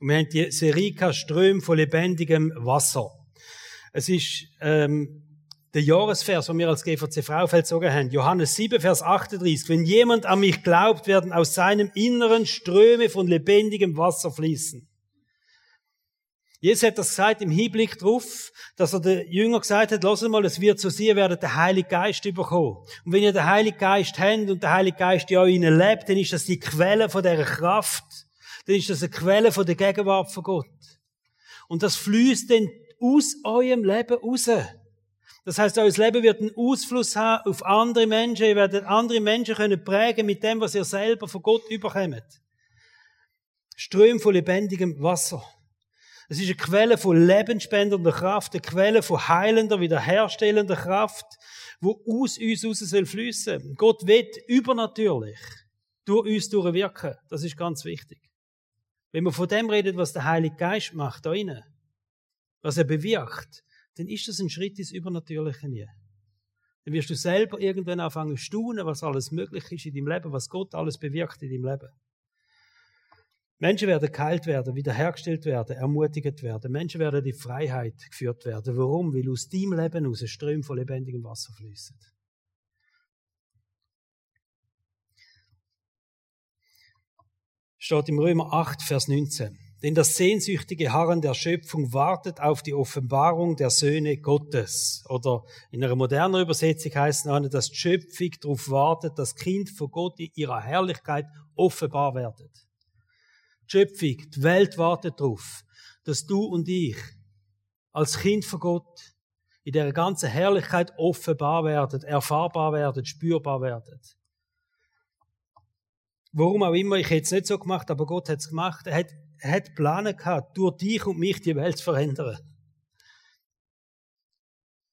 Und wir haben die Serie Ström von lebendigem Wasser. Es ist ähm, der Jahresvers, den wir als GVC Fraufeld gezogen haben. Johannes 7, Vers 38. Wenn jemand an mich glaubt, werden aus seinem Inneren Ströme von lebendigem Wasser fließen. Jesus hat das gesagt im Hinblick darauf, dass er den Jünger gesagt hat, lass mal, es wird so sein, ihr werdet den Heiligen Geist bekommen. Und wenn ihr den Heiligen Geist habt und der Heilige Geist ja in ihnen lebt, dann ist das die Quelle von dieser Kraft, dann ist das eine Quelle von der Gegenwart von Gott. Und das fließt dann aus eurem Leben raus. Das heißt, euer Leben wird einen Ausfluss haben auf andere Menschen. Ihr werdet andere Menschen können prägen mit dem, was ihr selber von Gott überkommt. Ström von lebendigem Wasser. Es ist eine Quelle von lebensspendender Kraft, eine Quelle von heilender, wiederherstellender Kraft, wo aus uns raus soll fließen. Gott wird übernatürlich durch uns durchwirken. Das ist ganz wichtig. Wenn man von dem redet, was der Heilige Geist macht, da innen, was er bewirkt, dann ist das ein Schritt ins Übernatürliche nie. Dann wirst du selber irgendwann anfangen zu staunen, was alles möglich ist in deinem Leben, was Gott alles bewirkt in deinem Leben. Menschen werden geheilt werden, wiederhergestellt werden, ermutigt werden. Menschen werden in die Freiheit geführt werden. Warum? Weil aus deinem Leben aus ein Ström von lebendigem Wasser fließt. Steht im Römer 8, Vers 19. Denn das sehnsüchtige Harren der Schöpfung wartet auf die Offenbarung der Söhne Gottes. Oder in einer modernen Übersetzung heißt es, dass die Schöpfung darauf wartet, dass Kind von Gott in ihrer Herrlichkeit offenbar werdet. Die Schöpfung, die Welt wartet darauf, dass du und ich als Kind von Gott in der ganzen Herrlichkeit offenbar werden, erfahrbar werden, spürbar werden. Warum auch immer, ich hätte es nicht so gemacht, aber Gott hat es gemacht. Er hat, er hat Pläne gehabt, durch dich und mich die Welt zu verändern.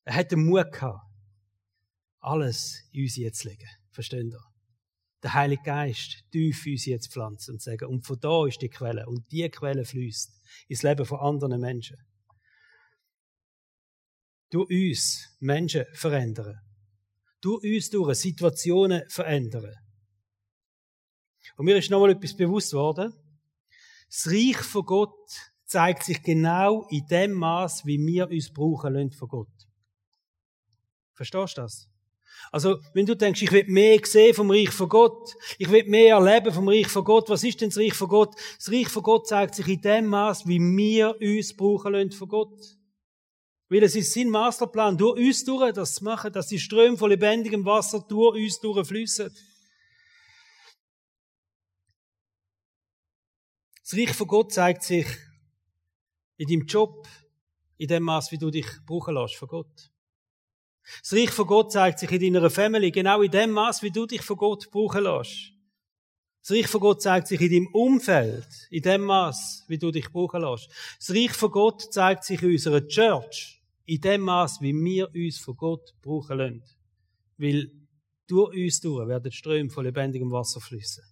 Er hat den Mut gehabt, alles in uns jetzt zu legen. Versteht ihr? Der Heilige Geist tief in uns jetzt pflanzen und sagen, und von da ist die Quelle. Und die Quelle fließt ins Leben von anderen Menschen. Durch uns Menschen verändern. Durch uns durch Situationen verändern. Und mir ist nochmal etwas bewusst worden. Das Reich von Gott zeigt sich genau in dem Maß, wie wir uns brauchen lassen von Gott. Verstehst du das? Also, wenn du denkst, ich will mehr sehen vom Reich von Gott, ich will mehr erleben vom Reich von Gott, was ist denn das Reich von Gott? Das Reich von Gott zeigt sich in dem Maß, wie wir uns brauchen lassen von Gott. Weil es ist sein Masterplan, durch uns durch das machen, dass die Ströme von lebendigem Wasser durch uns durchfließen. Das Reich von Gott zeigt sich in deinem Job, in dem Maß, wie du dich brauchen lässt von Gott. Das Reich von Gott zeigt sich in deiner Family, genau in dem Maß, wie du dich von Gott brauchen lässt. Das Reich von Gott zeigt sich in deinem Umfeld, in dem Maß, wie du dich brauchen lässt. Das Reich von Gott zeigt sich in unserer Church, in dem Maß, wie wir uns von Gott brauchen lassen. Weil durch uns durch werden Ströme von lebendigem Wasser fließen.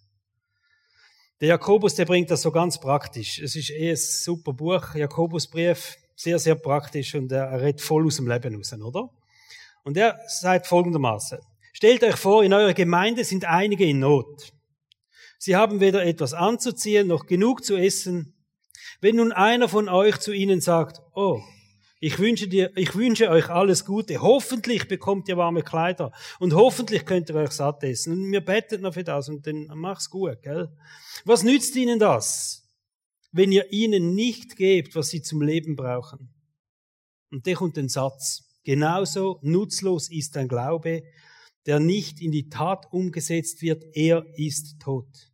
Der Jakobus, der bringt das so ganz praktisch. Es ist eh ein super Buch, Jakobusbrief, sehr, sehr praktisch und er redet voll aus dem Leben raus, oder? Und er sagt folgendermaßen. Stellt euch vor, in eurer Gemeinde sind einige in Not. Sie haben weder etwas anzuziehen noch genug zu essen. Wenn nun einer von euch zu ihnen sagt, oh, ich wünsche dir, ich wünsche euch alles Gute. Hoffentlich bekommt ihr warme Kleider und hoffentlich könnt ihr euch satt essen. Und wir beten noch für das und dann mach's gut, gell? Was nützt ihnen das, wenn ihr ihnen nicht gebt, was sie zum Leben brauchen? Und der kommt den Satz. Genauso nutzlos ist ein Glaube, der nicht in die Tat umgesetzt wird, er ist tot.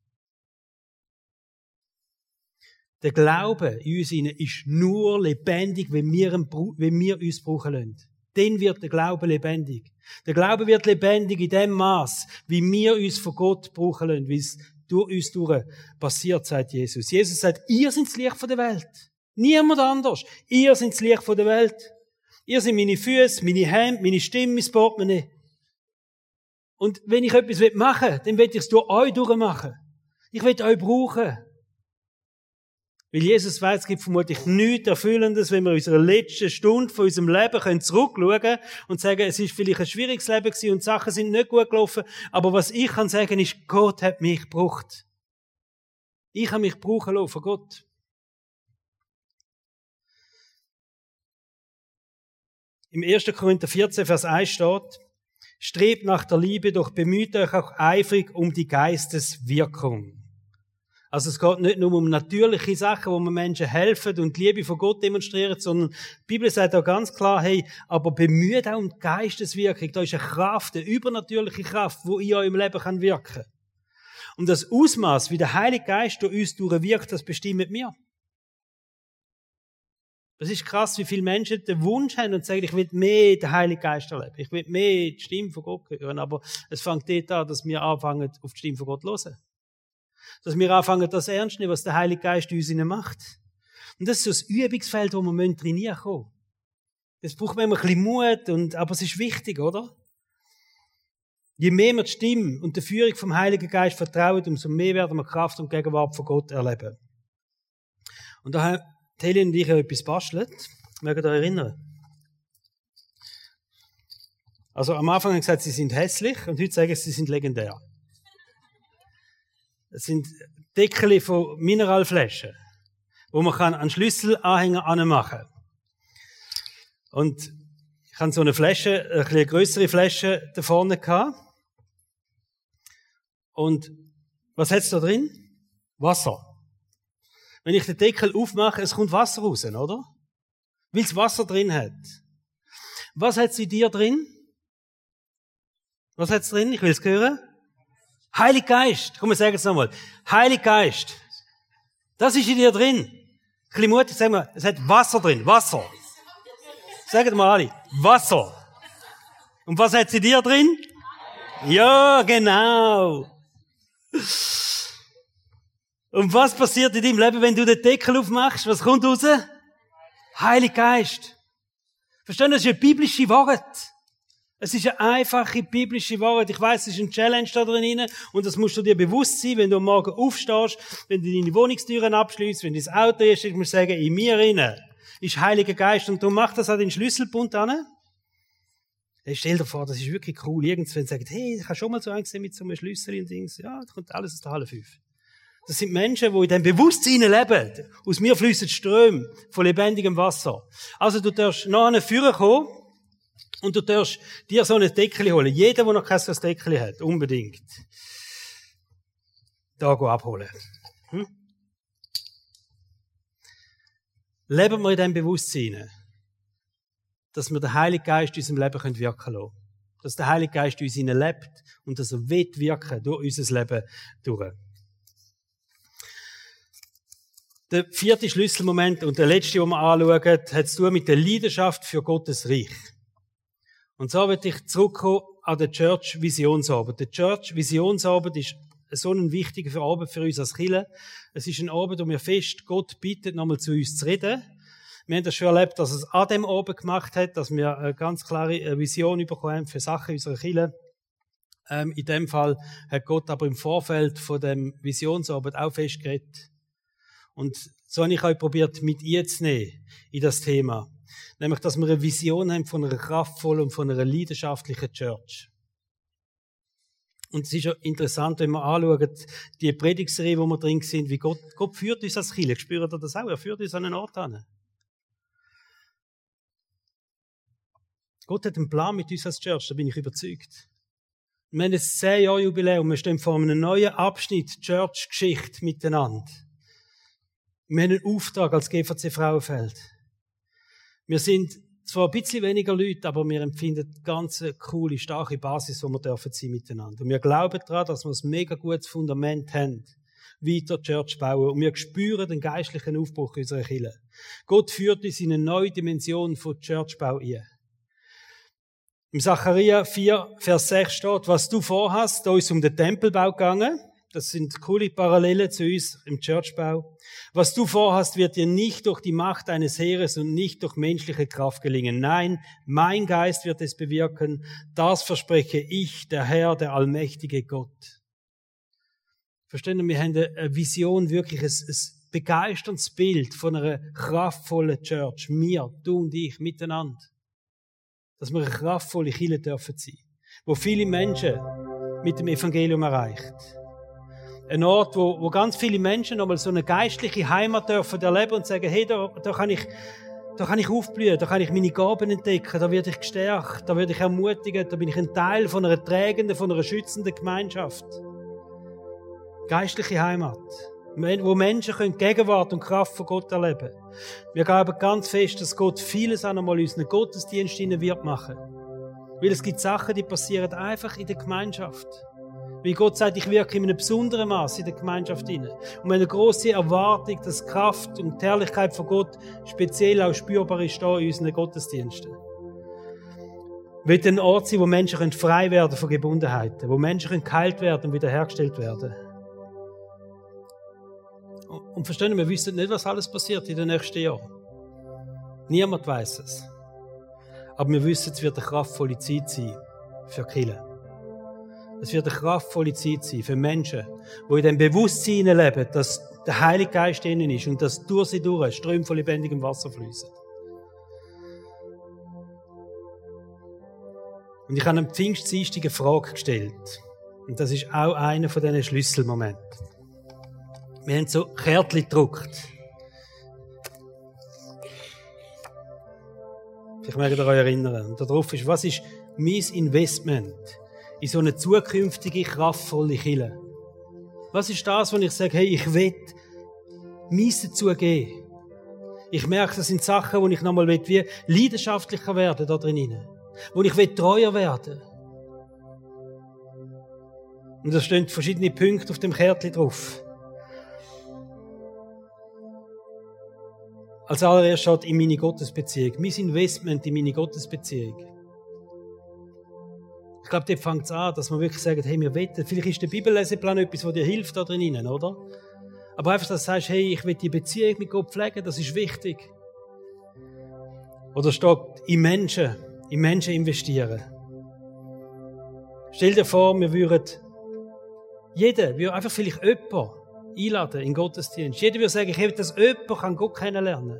Der Glaube in uns ist nur lebendig, wenn wir, wenn wir uns brauchen lassen. Dann wird der Glaube lebendig. Der Glaube wird lebendig in dem Maß, wie wir uns von Gott brauchen lassen, wie es durch uns durch passiert, sagt Jesus. Jesus sagt, ihr seid das Licht von der Welt. Niemand anders. Ihr seid das Licht von der Welt. Ihr seid meine Füße, meine Hände, meine Stimme, mein Portemonnaie. Und wenn ich etwas machen will, dann will ich es durch euch durchmachen. Ich will euch brauchen. Weil Jesus weiß, es gibt vermutlich nichts Erfüllendes, wenn wir in unserer letzten Stunde von unserem Leben können zurückschauen und sagen, es ist vielleicht ein schwieriges Leben gewesen und Sachen sind nicht gut gelaufen. Aber was ich kann sagen ist, Gott hat mich gebraucht. Ich habe mich brauchen lassen von Gott. Im 1. Korinther 14, Vers 1 steht, strebt nach der Liebe, doch bemüht euch auch eifrig um die Geisteswirkung. Also es geht nicht nur um natürliche Sachen, wo man Menschen helfen und die Liebe von Gott demonstrieren, sondern die Bibel sagt auch ganz klar, hey, aber bemüht auch um die Geisteswirkung. Da ist eine Kraft, eine übernatürliche Kraft, wo in eurem Leben kann wirken. Und das Ausmaß, wie der Heilige Geist durch uns durchwirkt, das bestimmt mir. Das ist krass, wie viele Menschen den Wunsch haben und sagen, ich will mehr den Heiligen Geist erleben. Ich will mehr die Stimme von Gott hören. Aber es fängt dort an, dass wir anfangen, auf die Stimme von Gott zu hören dass wir anfangen, das ernst zu nehmen, was der Heilige Geist uns macht. Und das ist so das Übungsfeld, wo wir trainieren können. Das braucht man immer ein bisschen Mut, und, aber es ist wichtig, oder? Je mehr wir die Stimme und die Führung vom Heiligen Geist vertrauen, umso mehr werden wir Kraft und Gegenwart von Gott erleben. Und da haben Helen und ich etwas bastelt. Mögt ihr euch erinnern? Also am Anfang haben sie gesagt, sie sind hässlich und heute sagen sie, sie sind legendär. Es sind Deckel von Mineralflaschen, wo man kann einen Schlüsselanhänger anmachen Und ich habe so eine Flasche, eine etwas größere Flasche da vorne gehabt. Und was hat's da drin? Wasser. Wenn ich den Deckel aufmache, es kommt Wasser raus, oder? Weil es Wasser drin hat. Was hat sie dir drin? Was hat's drin? Ich will es hören. Heilig Geist. Komm, wir sagen es nochmal. Heilig Geist. Das ist in dir drin. Ein mutig, sagen wir, es hat Wasser drin. Wasser. Sagt mal alle. Wasser. Und was hat sie dir drin? Ja, genau. Und was passiert in deinem Leben, wenn du den Deckel aufmachst? Was kommt raus? Heilig Geist. Verstehen, das ist ein biblische Wort. Es ist eine einfache biblische Wahrheit. Ich weiß, es ist ein Challenge da drin und das musst du dir bewusst sein, wenn du am Morgen aufstehst, wenn du deine Wohnungstüren abschließt, wenn du das Auto ist, ich muss sagen, in mir innen ist Heiliger Geist und du machst das an den Schlüsselbund an. Stell dir vor, das ist wirklich cool. Irgendwann sagt, hey, ich habe schon mal so eingesehen mit so einem Schlüssel und Dings. Ja, da kommt alles aus der Halle 5. Das sind Menschen, die in dem Bewusstsein leben. Aus mir fließen Ströme von lebendigem Wasser. Also du darfst nach einem Führer kommen, und du darfst dir so ein Deckel holen. Jeder, der noch kein so Deckel hat, unbedingt. Da go abholen. Hm? Leben wir in dem Bewusstsein, dass wir den Heiligen Geist in unserem Leben wirken lassen Dass der Heilige Geist in uns lebt und dass er wird wirken durch unser Leben durch. Der vierte Schlüsselmoment und der letzte, den wir anschauen, hat zu tun mit der Leidenschaft für Gottes Reich. Und so wird ich zurückkommen an den Church Visionsabend. Der Church Visionsabend ist so ein wichtiger Abend für uns als Kirche. Es ist ein Abend, wo wir fest Gott bittet, nochmal zu uns zu reden. Wir haben das schon erlebt, dass es an dem Abend gemacht hat, dass wir eine ganz klare äh, Vision bekommen haben für Sachen unserer Kirche. Ähm, in dem Fall hat Gott aber im Vorfeld von dem Visionsabend auch festgeredet. Und so habe ich euch probiert, mit ihr zu nehmen in das Thema. Nämlich, dass wir eine Vision haben von einer kraftvollen und von einer leidenschaftlichen Church. Und es ist ja interessant, wenn wir anschauen, die Predigserie, wo wir drin sind, wie Gott, Gott führt uns als Kirche. Spürt ihr das auch? Er führt uns an einen Ort an. Gott hat einen Plan mit uns als Church, da bin ich überzeugt. Wir haben ein 10 Jahre Jubiläum, wir stehen vor einem neuen Abschnitt Church-Geschichte miteinander. Wir haben einen Auftrag als GVC Frauenfeld. Wir sind zwar ein bisschen weniger Leute, aber wir empfinden ganz eine coole, starke Basis, wo wir dürfen sein miteinander. Und wir glauben daran, dass wir ein mega gutes Fundament haben, weiter Church bauen. Und wir spüren den geistlichen Aufbruch unserer Kirche. Gott führt uns in eine neue Dimension von Churchbau ein. Im Zachariah 4, Vers 6 steht, was du vorhast, da ist um den Tempelbau gegangen. Das sind coole Parallele zu uns im Churchbau. Was du vorhast, wird dir nicht durch die Macht eines Heeres und nicht durch menschliche Kraft gelingen. Nein, mein Geist wird es bewirken. Das verspreche ich, der Herr, der allmächtige Gott. Verstehen wir, haben eine Vision, wirklich ein, ein begeisterndes Bild von einer kraftvollen Church. Wir, du und ich, miteinander. Dass wir eine kraftvolle Kirche dürfen sein. Wo viele Menschen mit dem Evangelium erreicht ein Ort, wo, wo ganz viele Menschen nochmal so eine geistliche Heimat dürfen erleben und sagen, hey, da, da kann ich, da kann ich aufblühen, da kann ich meine Gaben entdecken, da werde ich gestärkt, da werde ich ermutigt, da bin ich ein Teil von einer trägenden, von einer schützenden Gemeinschaft. Geistliche Heimat, wo Menschen können Gegenwart und Kraft von Gott erleben. Wir glauben ganz fest, dass Gott vieles an einmal unseren Gottesdienst wird machen. Weil es gibt Sachen, die passieren einfach in der Gemeinschaft. Wie Gott sagt, ich wirke in einem besonderen Maß in der Gemeinschaft hinein. Und eine große Erwartung, dass Kraft und die Herrlichkeit von Gott speziell auch spürbar ist in unseren Gottesdiensten. Wird ein Ort sein, wo Menschen frei werden von Gebundenheiten, wo Menschen geheilt werden und wiederhergestellt werden. Und verstehen, wir wissen nicht, was alles passiert in den nächsten Jahren. Niemand weiß es. Aber wir wissen, es wird eine kraftvolle Zeit sein für Kille. Es wird eine kraftvolle Zeit sein für Menschen, die in dem Bewusstsein leben, dass der Heilige Geist innen ist und dass durch sie durch Ströme von lebendigem Wasser fließen. Und ich habe am Pfingstdienstag eine Frage gestellt. Und das ist auch einer von diesen Schlüsselmomenten. Wir haben so Kärtchen gedruckt. Vielleicht mögt ihr euch erinnern. Und darauf ist, was ist mein Investment in so eine zukünftige, kraftvolle Kille. Was ist das, wenn ich sage, hey, ich will mies dazu? Ich merke, das sind Sachen, wo ich nochmal will, wie leidenschaftlicher werden da drinnen. Wo ich will treuer werden. Und da stehen verschiedene Punkte auf dem Kärtchen drauf. Als allererstes steht in meine Gottesbeziehung. Mein Investment in meine Gottesbeziehung. Ich glaube, dort fängt es an, dass man wirklich sagt, hey, wir wetten. Vielleicht ist der Bibelleseplan etwas, was dir hilft da drinnen, oder? Aber einfach, dass du sagst, hey, ich will die Beziehung mit Gott pflegen, das ist wichtig. Oder steht in Menschen, in Menschen investieren. Stell dir vor, wir würden jeder, wir einfach vielleicht jemanden einladen in Gottesdienst. Jeder würde sagen, ich will, dass jemand kann Gott kennenlernen.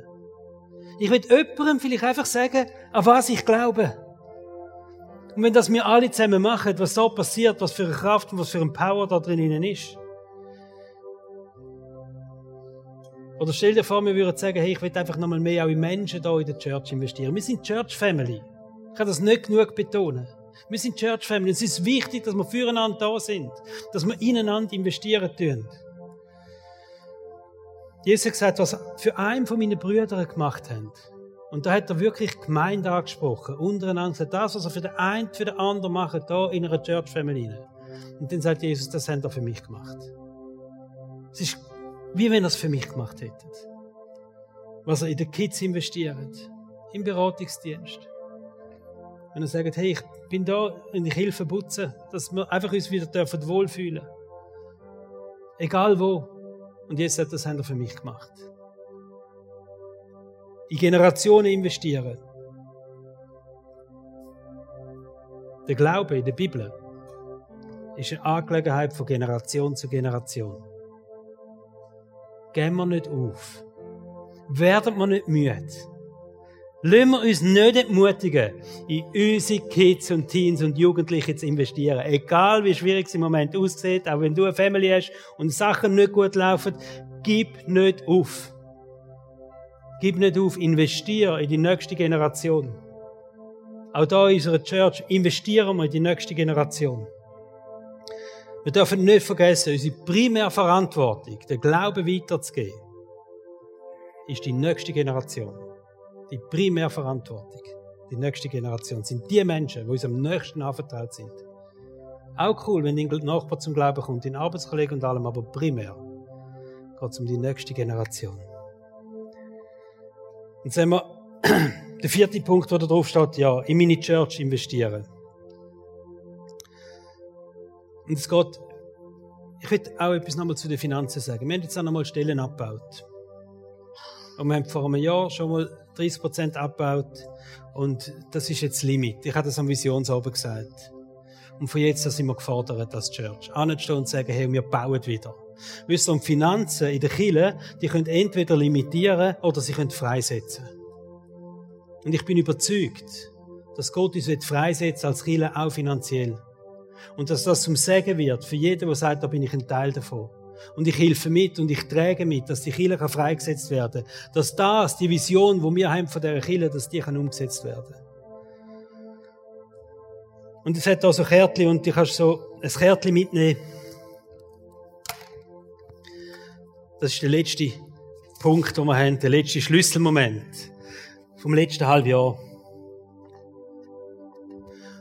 Ich will jemandem vielleicht einfach sagen, an was ich glaube. Und wenn das wir alle zusammen machen, was da passiert, was für eine Kraft und was für ein Power da drinnen ist. Oder stell dir vor, wir würden sagen, hey, ich will einfach nochmal mehr auch in Menschen da in der Church investieren. Wir sind Church Family. Ich kann das nicht genug betonen. Wir sind Church Family. Es ist wichtig, dass wir füreinander da sind. Dass wir ineinander investieren tun. Jesus hat gesagt, was für einen von meinen Brüdern gemacht haben, und da hat er wirklich Gemeinde angesprochen, untereinander gesagt, das, was er für den einen, für den anderen macht, da in einer Church Family. Und dann sagt Jesus, das hat er für mich gemacht. Es ist wie wenn er es für mich gemacht hätte. Was er in die Kids investiert, im Beratungsdienst. Wenn er sagt, hey, ich bin da und ich helfe putzen, dass wir einfach uns wieder dürfen wohlfühlen. Egal wo. Und jetzt hat das er für mich gemacht in Generationen investieren. Der Glaube in der Bibel ist eine Angelegenheit von Generation zu Generation. Gehen wir nicht auf. Werden wir nicht müde. Lassen wir uns nicht entmutigen, in unsere Kids und Teens und Jugendliche zu investieren. Egal wie schwierig es im Moment aussieht, auch wenn du eine Family hast und Sachen nicht gut laufen, gib nicht auf. Gib nicht auf, investiere in die nächste Generation. Auch da in unserer Church investieren wir in die nächste Generation. Wir dürfen nicht vergessen, unsere primäre Verantwortung, den Glauben weiterzugeben, ist die nächste Generation. Die primäre Verantwortung, die nächste Generation, sind die Menschen, die uns am nächsten anvertraut sind. Auch cool, wenn dein Nachbar zum Glauben kommt, dein Arbeitskollege und allem, aber primär geht es um die nächste Generation. Und sehen wir, der vierte Punkt, der da drauf steht, ja, in meine Church investieren. Und es geht, ich will auch etwas nochmal zu den Finanzen sagen. Wir haben jetzt auch nochmal Stellen abgebaut. Und wir haben vor einem Jahr schon mal 30 Prozent abgebaut. Und das ist jetzt Limit. Ich habe das am Visionsabend gesagt. Und von jetzt an sind wir gefordert als Church. Anstehen und sagen, hey, wir bauen wieder. Wisst ihr, und Finanzen in der Kirche, die können entweder limitieren oder sie können freisetzen. Und ich bin überzeugt, dass Gott uns freisetzen als Kirche auch finanziell. Und dass das zum Segen wird für jeden, der sagt, da bin ich ein Teil davon. Und ich helfe mit und ich träge mit, dass die Kirche freigesetzt werden kann. Dass das, die Vision, wo wir haben von dieser Kirche, dass die kann umgesetzt werden Und es hat da so Kärtchen und du kannst so ein Kärtchen mitnehmen. Das ist der letzte Punkt, den wir haben, der letzte Schlüsselmoment vom letzten halben Jahr.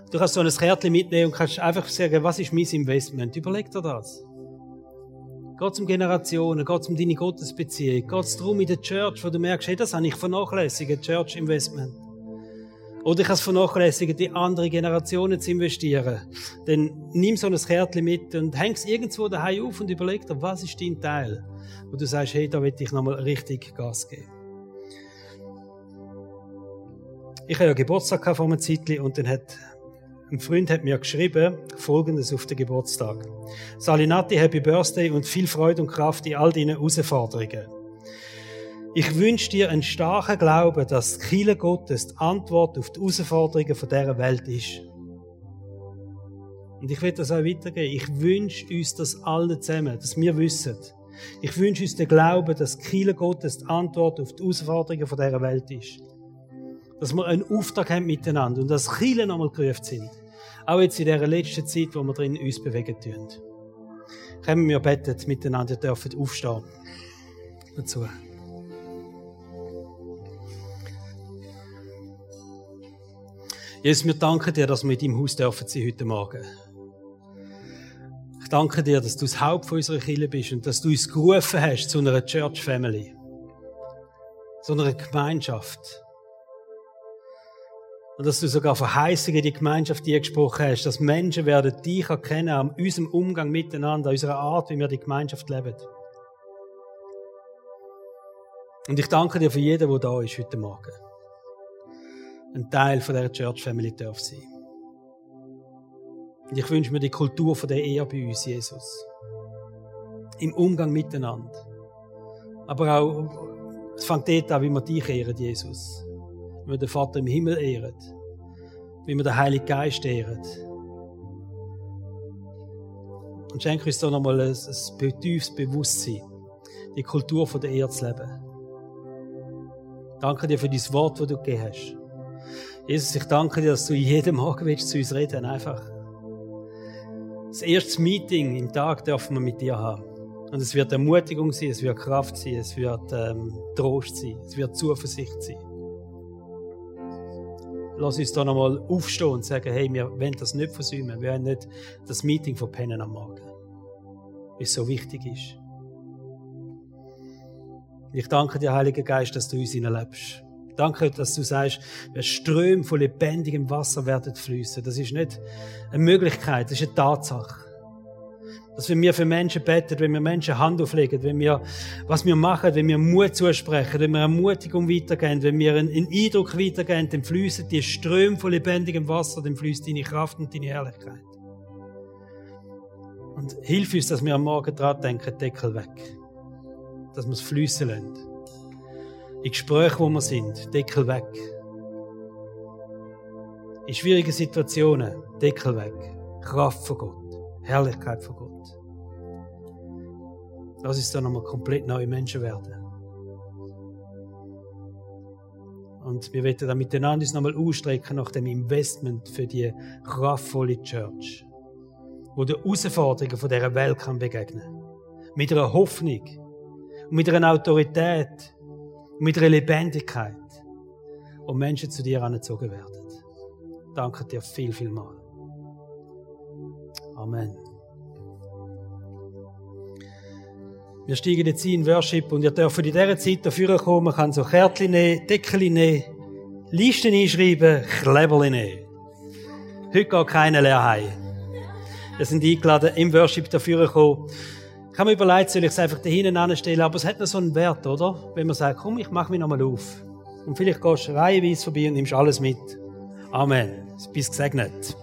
Du kannst so ein Kärtchen mitnehmen und kannst einfach sagen, was ist mein Investment? Überleg dir das. Geht es um Generationen, geht es um deine Gottesbeziehung, geht es darum in der Church, wo du merkst, hey, das habe ich vernachlässigt, Church Investment. Oder ich kann es vernachlässigen, die andere Generationen zu investieren. Dann nimm so ein Kärtchen mit und häng es irgendwo daheim auf und überleg dir, was ist dein Teil? Wo du sagst, hey, da will ich nochmal richtig Gas geben. Ich habe ja Geburtstag vor einem Zeitchen und dann hat ein Freund hat mir geschrieben, folgendes auf den Geburtstag. Salinati, Happy Birthday und viel Freude und Kraft in all deinen Herausforderungen. Ich wünsche dir einen starken Glauben, dass Kirche Gottes die Antwort auf die Herausforderungen dieser Welt ist. Und ich will das auch weitergeben. Ich wünsche uns das alle zusammen, dass wir wissen. Ich wünsche uns den Glauben, dass Kirche Gottes die Antwort auf die Herausforderungen dieser Welt ist dass wir einen Auftrag haben miteinander und dass Kirchen nochmal gerufen sind. Auch jetzt in dieser letzten Zeit, wo wir drin uns bewegen tun. Kommen wir beten miteinander, dürfen aufstehen. Dazu. Jesus, wir danken dir, dass wir in deinem Haus dürfen sein heute Morgen. Ich danke dir, dass du das Haupt unserer Kirche bist und dass du uns gerufen hast zu einer Church Family. Zu einer Gemeinschaft und dass du sogar Verheißungen die Gemeinschaft dir gesprochen hast, dass Menschen werden dich erkennen an unserem Umgang miteinander, an unserer Art, wie wir die Gemeinschaft leben. Und ich danke dir für jeden, der da ist heute Morgen. Ein Teil von der Church Family darf sein. Und ich wünsche mir die Kultur von der Ehe bei uns, Jesus. Im Umgang miteinander. Aber auch, es fängt dort an, wie wir dich ehren, Jesus wie wir den Vater im Himmel ehren, wie wir den Heiligen Geist ehren. Und schenke uns da nochmal ein, ein tiefes Bewusstsein, die Kultur der Erde zu leben. Danke dir für dein Wort, das du gegeben hast. Jesus, ich danke dir, dass du jeden Morgen willst zu uns reden, einfach. Das erste Meeting im Tag dürfen wir mit dir haben. Und es wird Ermutigung sein, es wird Kraft sein, es wird ähm, Trost sein, es wird Zuversicht sein lass uns da nochmal aufstehen und sagen, hey, wir wollen das nicht versäumen. Wir wollen nicht das Meeting verpennen am Morgen. Weil es so wichtig ist. Ich danke dir, Heiliger Geist, dass du uns hineinlebst. Danke, dass du sagst, Ströme von lebendigem Wasser werden fließen. Das ist nicht eine Möglichkeit, das ist eine Tatsache. Dass wenn wir für Menschen beten, wenn wir Menschen Hand auflegen, wenn wir, was wir machen, wenn wir Mut zusprechen, wenn wir Ermutigung weitergeben, wenn wir einen, einen Eindruck weitergeben, dann fließen die Ströme von lebendigem Wasser, dann fließt deine Kraft und deine Herrlichkeit. Und hilf uns, dass wir am Morgen dran denken, Deckel weg. Dass wir es fließen lassen. In Gesprächen, wo wir sind, Deckel weg. In schwierigen Situationen, Deckel weg. Kraft von Gott. Herrlichkeit von Gott. Lass uns dann nochmal komplett neue Menschen werden. Und wir werden dann miteinander uns nochmal ausstrecken nach dem Investment für die kraftvolle Church, wo der Herausforderungen von dieser Welt kann begegnen Mit einer Hoffnung und mit einer Autorität mit einer Lebendigkeit, und Menschen zu dir angezogen werden. Danke dir viel, viel mal. Amen. Wir steigen jetzt in Worship und ihr dürft in dieser Zeit dafür kommen. Man kann so Kärtchen nehmen, Deckel nehmen, Listen einschreiben, Kleberli nehmen. Heute geht keiner leer heim. Wir sind eingeladen, im Worship dafür kommen. Ich habe mir überlegt, soll ich es einfach da hinten anstellen, aber es hat noch so einen Wert, oder? Wenn man sagt, komm, ich mache mich nochmal auf. Und vielleicht gehst du reihenweise vorbei und nimmst alles mit. Amen. Bis gesegnet.